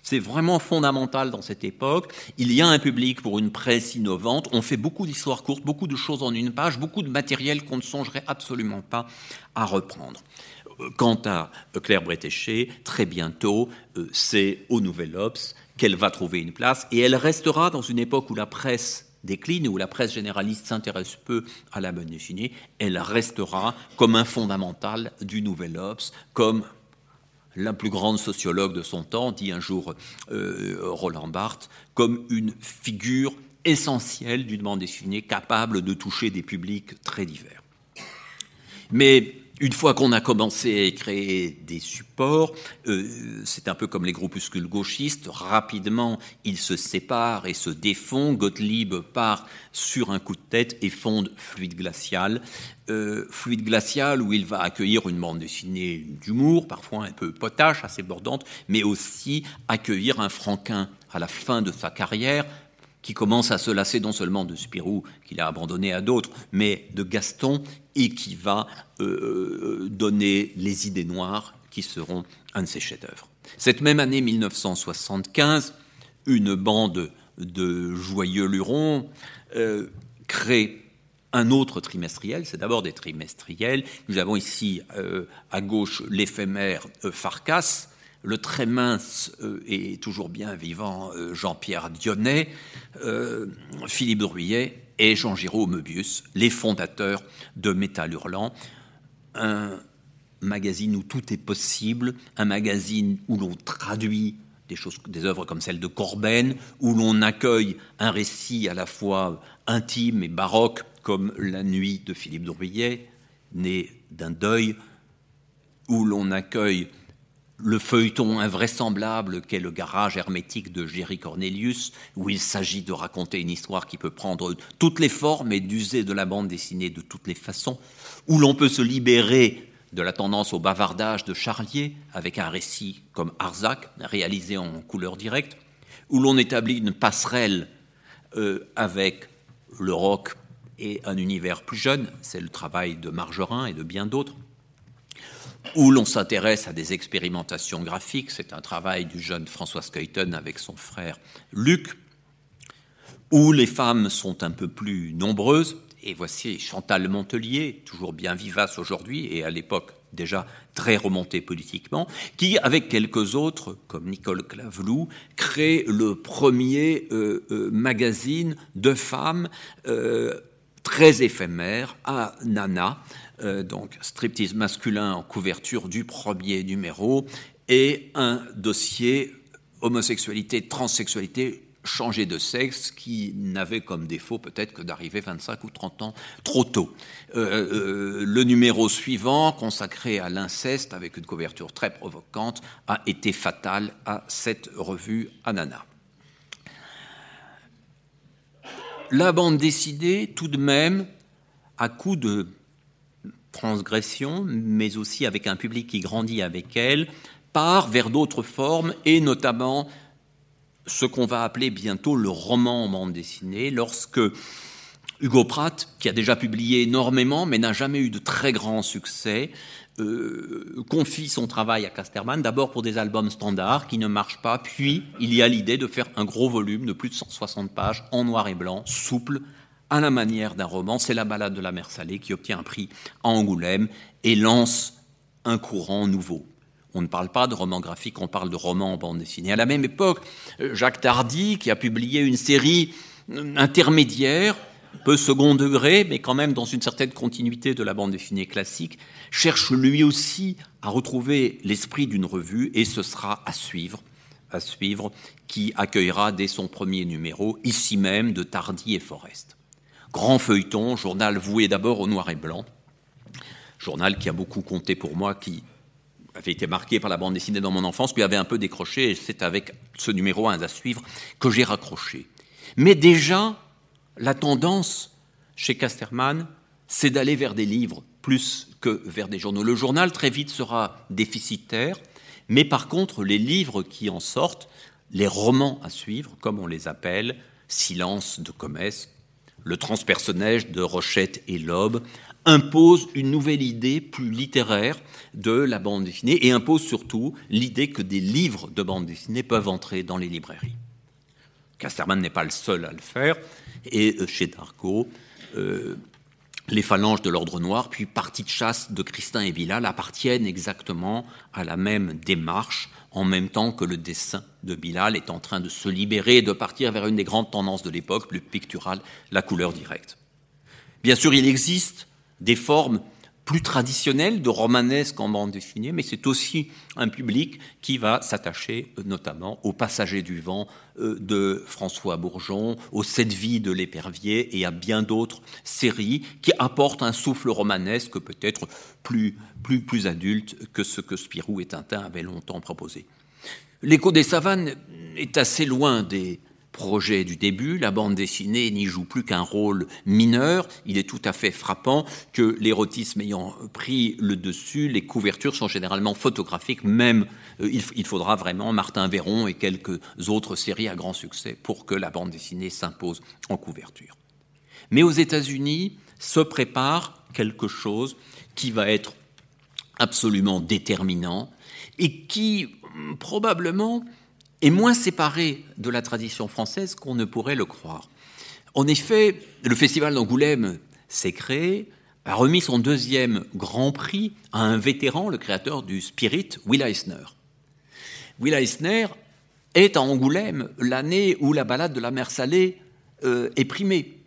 C'est vraiment fondamental dans cette époque. Il y a un public pour une presse innovante. On fait beaucoup d'histoires courtes, beaucoup de choses en une page, beaucoup de matériel qu'on ne songerait absolument pas à reprendre. Euh, quant à Claire Bretéché, très bientôt, euh, c'est au Nouvel Obs qu'elle va trouver une place et elle restera dans une époque où la presse décline, où la presse généraliste s'intéresse peu à la bonne dessinée, elle restera comme un fondamental du Nouvel Obs, comme la plus grande sociologue de son temps, dit un jour euh, Roland Barthes, comme une figure essentielle d'une bande dessinée capable de toucher des publics très divers. Mais une fois qu'on a commencé à créer des supports, euh, c'est un peu comme les groupuscules gauchistes, rapidement ils se séparent et se défont. Gottlieb part sur un coup de tête et fonde Fluide Glacial. Euh, Fluide Glacial où il va accueillir une bande dessinée d'humour, parfois un peu potache, assez bordante, mais aussi accueillir un Franquin à la fin de sa carrière, qui commence à se lasser non seulement de Spirou, qu'il a abandonné à d'autres, mais de Gaston, et qui va euh, euh, donner les idées noires qui seront un de ses chefs-d'œuvre. Cette même année 1975, une bande de joyeux lurons euh, crée un autre trimestriel, c'est d'abord des trimestriels. Nous avons ici à gauche l'éphémère Farkas, le très mince euh, et toujours bien vivant euh, Jean-Pierre Dionnet, euh, Philippe Drouillet et Jean Giraud Möbius, les fondateurs de Métal Hurlant, un magazine où tout est possible, un magazine où l'on traduit des choses, des œuvres comme celle de Corben, où l'on accueille un récit à la fois intime et baroque, comme La Nuit de Philippe d'Aurillet, né d'un deuil, où l'on accueille le feuilleton invraisemblable qu'est le garage hermétique de Jerry Cornelius, où il s'agit de raconter une histoire qui peut prendre toutes les formes et d'user de la bande dessinée de toutes les façons, où l'on peut se libérer de la tendance au bavardage de Charlier avec un récit comme Arzac, réalisé en couleur directe, où l'on établit une passerelle euh, avec le rock et un univers plus jeune, c'est le travail de Margerin et de bien d'autres, où l'on s'intéresse à des expérimentations graphiques, c'est un travail du jeune François Skeuten avec son frère Luc, où les femmes sont un peu plus nombreuses, et voici Chantal Montelier, toujours bien vivace aujourd'hui et à l'époque déjà très remontée politiquement, qui, avec quelques autres, comme Nicole Claveloux, crée le premier euh, euh, magazine de femmes euh, très éphémère à Nana, donc striptease masculin en couverture du premier numéro, et un dossier homosexualité, transsexualité changer de sexe qui n'avait comme défaut peut-être que d'arriver 25 ou 30 ans trop tôt. Euh, euh, le numéro suivant, consacré à l'inceste avec une couverture très provocante, a été fatal à cette revue Anana. La bande dessinée, tout de même, à coup de transgression, mais aussi avec un public qui grandit avec elle, part vers d'autres formes et notamment ce qu'on va appeler bientôt le roman en bande dessinée, lorsque Hugo Pratt, qui a déjà publié énormément mais n'a jamais eu de très grand succès, euh, confie son travail à Casterman, d'abord pour des albums standards qui ne marchent pas, puis il y a l'idée de faire un gros volume de plus de 160 pages en noir et blanc, souple, à la manière d'un roman. C'est la balade de la mer Salée qui obtient un prix à Angoulême et lance un courant nouveau. On ne parle pas de roman graphique, on parle de roman en bande dessinée. À la même époque, euh, Jacques Tardy, qui a publié une série euh, intermédiaire, peu second degré, mais quand même dans une certaine continuité de la bande dessinée classique, cherche lui aussi à retrouver l'esprit d'une revue, et ce sera à suivre, à suivre, qui accueillera dès son premier numéro, ici même, de Tardy et Forest. Grand feuilleton, journal voué d'abord au noir et blanc, journal qui a beaucoup compté pour moi, qui avait été marqué par la bande dessinée dans mon enfance, puis avait un peu décroché, et c'est avec ce numéro 1 à suivre que j'ai raccroché. Mais déjà, la tendance chez Casterman, c'est d'aller vers des livres plus que vers des journaux. Le journal, très vite, sera déficitaire, mais par contre, les livres qui en sortent, les romans à suivre, comme on les appelle, Silence de Comès, Le transpersonnage de Rochette et Lobe, impose une nouvelle idée plus littéraire de la bande dessinée et impose surtout l'idée que des livres de bande dessinée peuvent entrer dans les librairies. Casterman n'est pas le seul à le faire, et euh, chez Dargaud, euh, les phalanges de l'ordre noir, puis Partie de chasse de Christin et Bilal appartiennent exactement à la même démarche, en même temps que le dessin de Bilal est en train de se libérer et de partir vers une des grandes tendances de l'époque, plus picturale, la couleur directe. Bien sûr, il existe des formes plus traditionnelles de romanesque en bande dessinée, mais c'est aussi un public qui va s'attacher euh, notamment au Passager du vent euh, de François Bourgeon, aux Sept vies de l'épervier et à bien d'autres séries qui apportent un souffle romanesque peut-être plus, plus, plus adulte que ce que Spirou et Tintin avaient longtemps proposé. L'écho des savanes est assez loin des, projet du début, la bande dessinée n'y joue plus qu'un rôle mineur. Il est tout à fait frappant que l'érotisme ayant pris le dessus, les couvertures sont généralement photographiques, même euh, il, faudra vraiment Martin Véron et quelques autres séries à grand succès pour que la bande dessinée s'impose en couverture. Mais aux États-Unis se prépare quelque chose qui va être absolument déterminant et qui probablement est moins séparé de la tradition française qu'on ne pourrait le croire. En effet, le festival d'Angoulême s'est créé, a remis son deuxième grand prix à un vétéran, le créateur du Spirit, Will Eisner. Will Eisner est à Angoulême l'année où la balade de la mer Salée euh, est primée.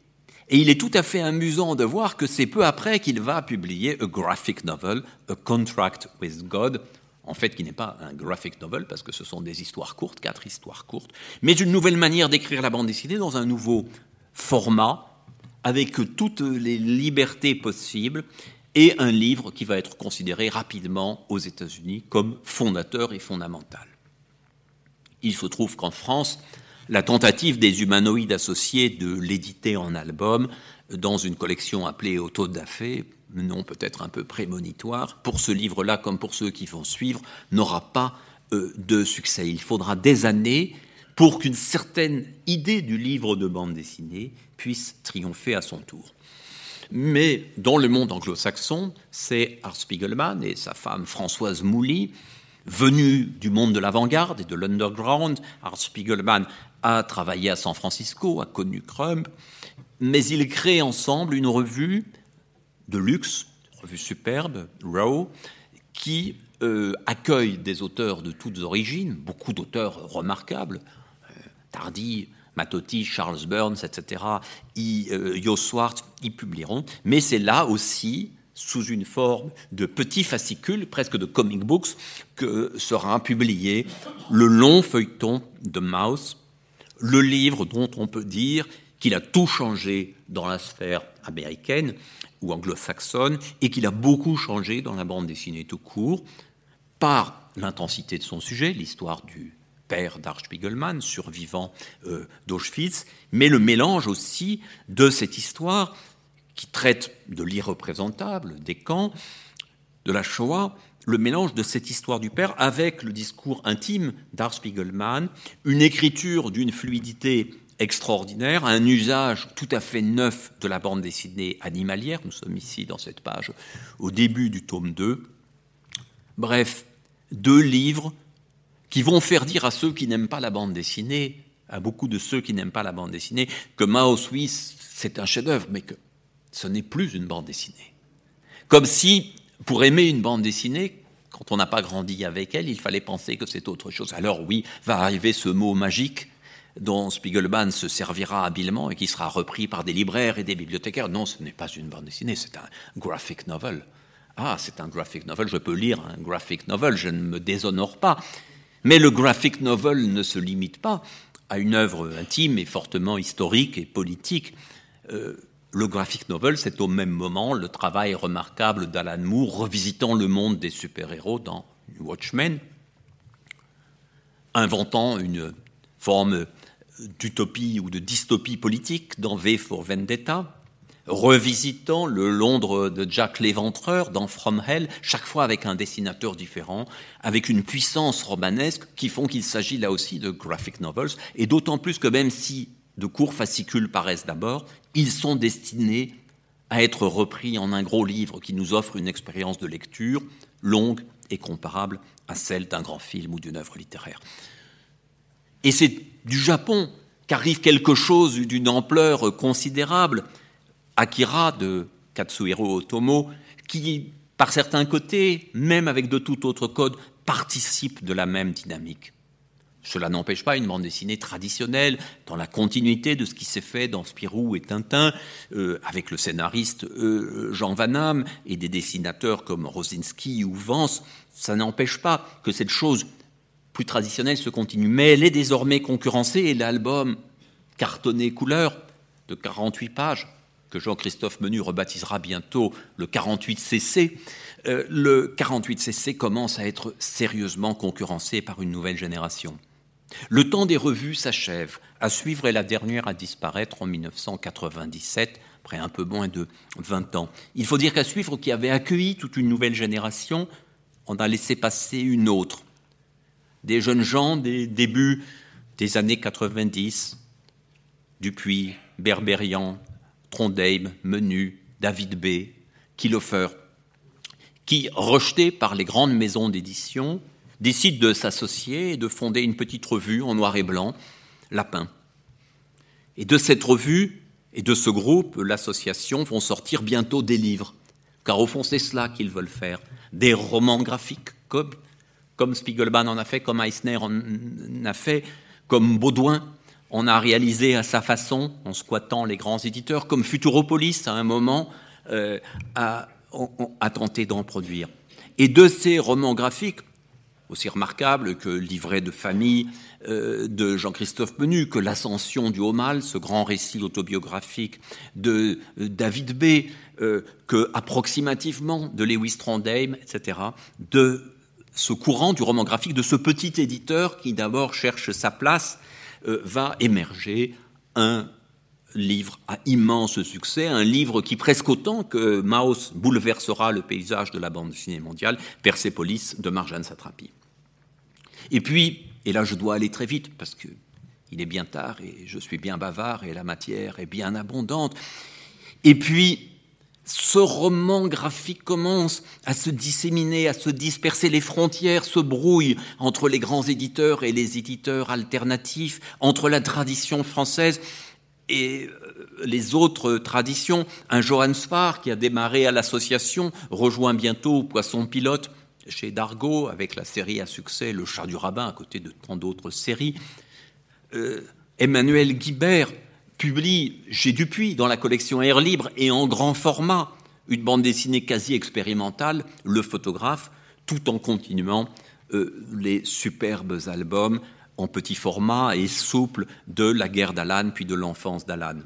Et il est tout à fait amusant de voir que c'est peu après qu'il va publier a graphic novel, A Contract with God, en fait qui n'est pas un graphic novel parce que ce sont des histoires courtes, quatre histoires courtes, mais une nouvelle manière d'écrire la bande dessinée dans un nouveau format, avec toutes les libertés possibles, et un livre qui va être considéré rapidement aux États-Unis comme fondateur et fondamental. Il se trouve qu'en France, la tentative des humanoïdes associés de l'éditer en album dans une collection appelée Auto da nom peut-être un peu prémonitoire, pour ce livre-là comme pour ceux qui vont suivre, n'aura pas euh, de succès. Il faudra des années pour qu'une certaine idée du livre de bande dessinée puisse triompher à son tour. Mais dans le monde anglo-saxon, c'est Art Spiegelman et sa femme Françoise Mouly, venus du monde de l'avant-garde et de l'underground. Art Spiegelman a travaillé à San Francisco, a connu Crumb, mais ils créent ensemble une revue de luxe, revue superbe, Row, qui euh, accueille des auteurs de toutes origines, beaucoup d'auteurs remarquables, euh, Tardy, Matotti, Charles Burns, etc., y, euh, y publieront, mais c'est là aussi sous une forme de petits fascicules, presque de comic books, que sera publié le long feuilleton de Mouse, le livre dont on peut dire qu'il a tout changé dans la sphère américaine ou anglo-saxonne et qu'il a beaucoup changé dans la bande dessinée tout court par l'intensité de son sujet, l'histoire du père d'Arch Spiegelman, survivant euh, d'Auschwitz, mais le mélange aussi de cette histoire qui traite de l'irreprésentable, des camps, de la Shoah, le mélange de cette histoire du père avec le discours intime d'Art Spiegelman, une écriture d'une fluidité extraordinaire, un usage tout à fait neuf de la bande dessinée animalière. Nous sommes ici dans cette page au début du tome 2. Bref, deux livres qui vont faire dire à ceux qui n'aiment pas la bande dessinée, à beaucoup de ceux qui n'aiment pas la bande dessinée, que Mao Suisse, c'est un chef-d'œuvre, mais que ce n'est plus une bande dessinée. Comme si pour aimer une bande dessinée, quand on n'a pas grandi avec elle, il fallait penser que c'est autre chose. Alors oui, va arriver ce mot magique dont Spiegelman se servira habilement et qui sera repris par des libraires et des bibliothécaires. Non, ce n'est pas une bande dessinée, c'est un graphic novel. Ah, c'est un graphic novel, je peux lire un graphic novel, je ne me déshonore pas. Mais le graphic novel ne se limite pas à une œuvre intime et fortement historique et politique. Euh, le graphic novel, c'est au même moment le travail remarquable d'Alan Moore revisitant le monde des super-héros dans Watchmen, inventant une forme d'utopie ou de dystopie politique dans V for Vendetta, revisitant le Londres de Jack l'Éventreur dans From Hell, chaque fois avec un dessinateur différent, avec une puissance romanesque qui font qu'il s'agit là aussi de graphic novels, et d'autant plus que même si de courts fascicules paraissent d'abord, ils sont destinés à être repris en un gros livre qui nous offre une expérience de lecture longue et comparable à celle d'un grand film ou d'une œuvre littéraire. Et c'est du Japon qu'arrive quelque chose d'une ampleur considérable, Akira de Katsuhiro Otomo, qui, par certains côtés, même avec de tout autre code, participe de la même dynamique. Cela n'empêche pas une bande dessinée traditionnelle, dans la continuité de ce qui s'est fait dans Spirou et Tintin, euh, avec le scénariste euh, Jean Van et des dessinateurs comme Rosinski ou Vance. Ça n'empêche pas que cette chose plus traditionnelle se continue. Mais elle est désormais concurrencée et l'album cartonné couleur de 48 pages, que Jean-Christophe Menu rebaptisera bientôt le 48cc, euh, le 48cc commence à être sérieusement concurrencé par une nouvelle génération. Le temps des revues s'achève. À suivre est la dernière à disparaître en 1997, après un peu moins de 20 ans. Il faut dire qu'à suivre, qui avait accueilli toute une nouvelle génération, on a laissé passer une autre. Des jeunes gens des débuts des années 90, Dupuis, Berberian, Trondheim, Menu, David B., Kilofer, qui, rejetés par les grandes maisons d'édition, décide de s'associer et de fonder une petite revue en noir et blanc, Lapin. Et de cette revue et de ce groupe, l'association, vont sortir bientôt des livres, car au fond c'est cela qu'ils veulent faire, des romans graphiques, comme, comme Spiegelman en a fait, comme Eisner en a fait, comme Baudouin on a réalisé à sa façon, en squattant les grands éditeurs, comme Futuropolis à un moment euh, a, tenté d'en produire. Et de ces romans graphiques, aussi remarquables que Livret de famille euh, de Jean-Christophe Menu, que L'ascension du haut mal, ce grand récit autobiographique de euh, David B., que approximativement de Lewis Trondheim, etc., de ce courant du roman graphique, de ce petit éditeur qui d'abord cherche sa place euh, va émerger un livre à immense succès, un livre qui presque autant que Maus bouleversera le paysage de la bande dessinée mondiale, Persepolis de Marjane Satrapi. Et puis, et là je dois aller très vite parce que il est bien tard et je suis bien bavard et la matière est bien abondante. Et puis, ce roman graphique commence à se disséminer, à se disperser, les frontières se brouillent entre les grands éditeurs et les éditeurs alternatifs, entre la tradition française et euh, les autres traditions. Un Johann Spar qui a démarré à l'association rejoint bientôt Poisson Pilote chez Dargaud avec la série à succès Le chat du rabbin à côté de tant d'autres séries. Euh, Emmanuel Guibert publie chez Dupuis, dans la collection Air Libre et en grand format, une bande dessinée quasi expérimentale, Le photographe, tout en continuant euh, les superbes albums en petit format et souple de La guerre d'Alan puis de l'enfance d'Alan.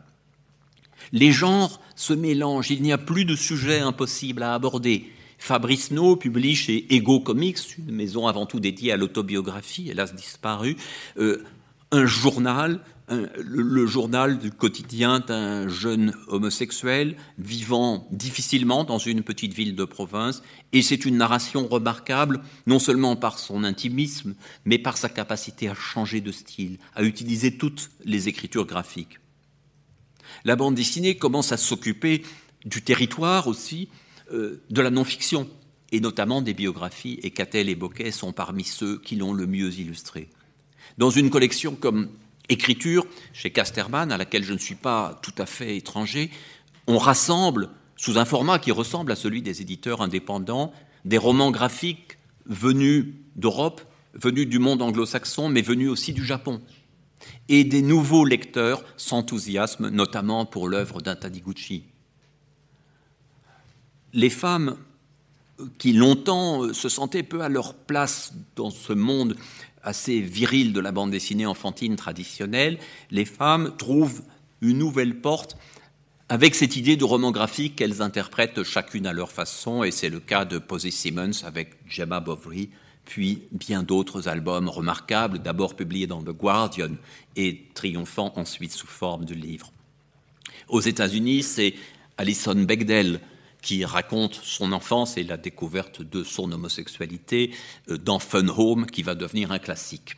Les genres se mélangent, il n'y a plus de sujet impossible à aborder. Fabrice No publie chez Ego Comics, une maison avant tout dédiée à l'autobiographie, hélas disparue, euh, un journal le journal du quotidien d'un jeune homosexuel vivant difficilement dans une petite ville de province, et c'est une narration remarquable, non seulement par son intimisme, mais par sa capacité à changer de style, à utiliser toutes les écritures graphiques. La bande dessinée commence à s'occuper du territoire aussi, euh, de la non-fiction, et notamment des biographies, et Catel et Boquet sont parmi ceux qui l'ont le mieux illustré. Dans une collection comme écriture chez Casterman, à laquelle je ne suis pas tout à fait étranger, on rassemble, sous un format qui ressemble à celui des éditeurs indépendants, des romans graphiques venus d'Europe, venus du monde anglo-saxon, mais venus aussi du Japon. Et des nouveaux lecteurs s'enthousiasment, notamment pour l'œuvre d'un Tadiguchi. Les femmes qui longtemps se sentaient peu à leur place dans ce monde assez viril de la bande dessinée enfantine traditionnelle, les femmes trouvent une nouvelle porte avec cette idée de roman graphique qu'elles interprètent chacune à leur façon, et c'est le cas de Posey Simmons avec Gemma Bovary, puis bien d'autres albums remarquables, d'abord publiés dans The Guardian et triomphant ensuite sous forme de livres. Aux États-Unis, c'est Alison Bechdel qui raconte son enfance et la découverte de son homosexualité euh, dans Fun Home, qui va devenir un classique.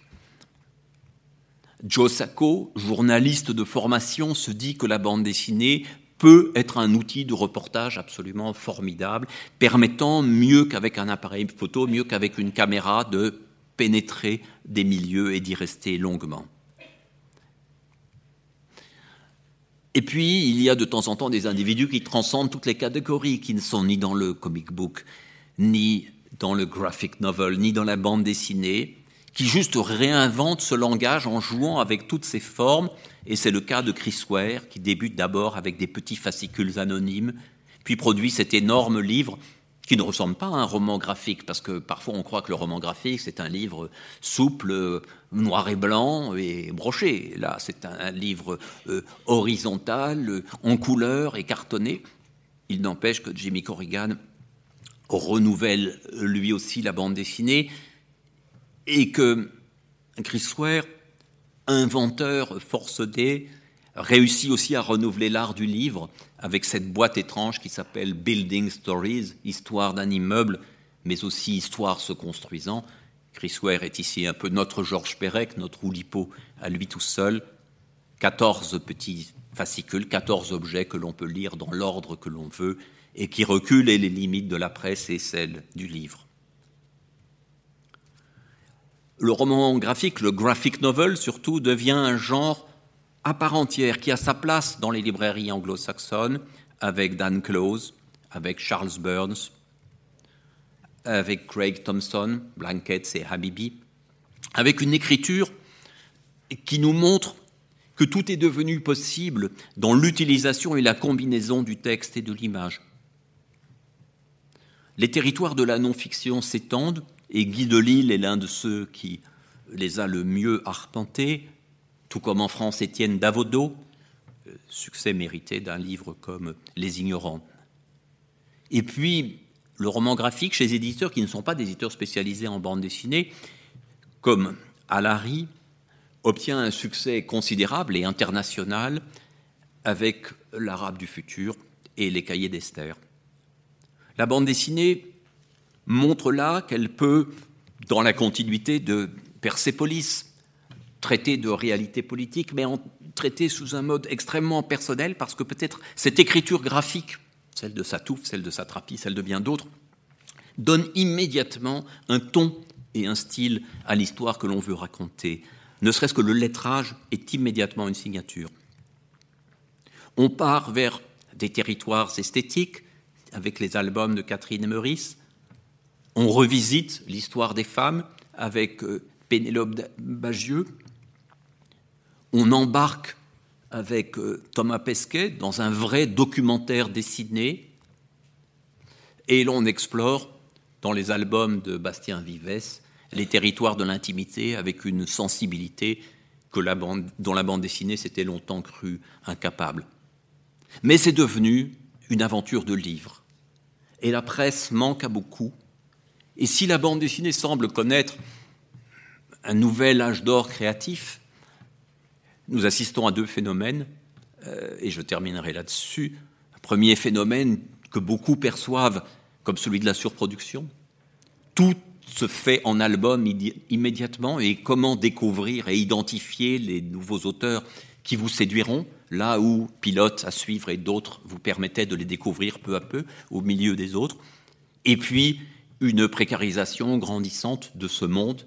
Joe Sacco, journaliste de formation, se dit que la bande dessinée peut être un outil de reportage absolument formidable, permettant mieux qu'avec un appareil photo, mieux qu'avec une caméra, de pénétrer des milieux et d'y rester longuement. Et puis, il y a de temps en temps des individus qui transcendent toutes les catégories, qui ne sont ni dans le comic book, ni dans le graphic novel, ni dans la bande dessinée, qui juste réinventent ce langage en jouant avec toutes ses formes. Et c'est le cas de Chris Ware, qui débute d'abord avec des petits fascicules anonymes, puis produit cet énorme livre qui ne ressemble pas à un roman graphique, parce que parfois on croit que le roman graphique, c'est un livre souple, noir et blanc et broché. Là, c'est un, livre euh, horizontal, euh, en couleur et cartonné. Il n'empêche que Jimmy Corrigan renouvelle lui aussi la bande dessinée et que Chris Ware, inventeur forcené, réussit aussi à renouveler l'art du livre avec cette boîte étrange qui s'appelle Building Stories, histoire d'un immeuble, mais aussi histoire se construisant. Chris Ware est ici un peu notre Georges Perec, notre Oulipo à lui tout seul. 14 petits fascicules, 14 objets que l'on peut lire dans l'ordre que l'on veut et qui reculent les limites de la presse et celles du livre. Le roman graphique, le graphic novel surtout, devient un genre à part entière qui a sa place dans les librairies anglo-saxonnes avec Dan Close, avec Charles Burns, avec Craig Thompson, Blankets et Habibi, avec une écriture qui nous montre que tout est devenu possible dans l'utilisation et la combinaison du texte et de l'image. Les territoires de la non-fiction s'étendent et Guy Delisle est l'un de ceux qui les a le mieux arpentés, tout comme en France Étienne Davodo, euh, succès mérité d'un livre comme Les Ignorants. Et puis, le roman graphique chez éditeurs qui ne sont pas des éditeurs spécialisés en bande dessinée, comme Alary, obtient un succès considérable et international avec L'Arabe du futur et Les Cahiers d'Esther. La bande dessinée montre là qu'elle peut, dans la continuité de Persépolis, traiter de réalité politique, mais en traiter sous un mode extrêmement personnel, parce que peut-être cette écriture graphique, celle de Satouf, celle de Satrapi, celle de bien d'autres, donne immédiatement un ton et un style à l'histoire que l'on veut raconter. Ne serait-ce que le lettrage est immédiatement une signature. On part vers des territoires esthétiques avec les albums de Catherine Meurice. On revisite l'histoire des femmes avec euh, Pénélope Bagieux. On embarque avec euh, Thomas Pesquet dans un vrai documentaire dessiné et l'on explore dans les albums de Bastien Vives les territoires de l'intimité avec une sensibilité dont la bande dessinée s'était longtemps crue incapable. Mais c'est devenu une aventure de livre. Et la presse manque à beaucoup. Et si la bande dessinée semble connaître un nouvel âge d'or créatif, nous assistons à deux phénomènes, euh, et je terminerai là-dessus. Un premier phénomène que beaucoup perçoivent comme celui de la surproduction. Tout se fait en album immédiatement et comment découvrir et identifier les nouveaux auteurs qui vous séduiront, là où Pilote à suivre et d'autres vous permettaient de les découvrir peu à peu au milieu des autres. Et puis, une précarisation grandissante de ce monde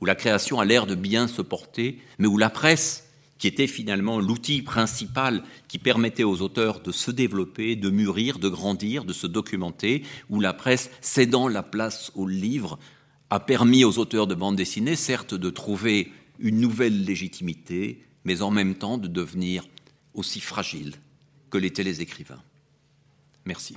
où la création a l'air de bien se porter, mais où la presse, qui était finalement l'outil principal qui permettait aux auteurs de se développer, de mûrir, de grandir, de se documenter, où la presse, cédant la place au livre, a permis aux auteurs de bande dessinée, certes, de trouver une nouvelle légitimité, mais en même temps de devenir aussi fragiles que l'étaient les écrivains. Merci.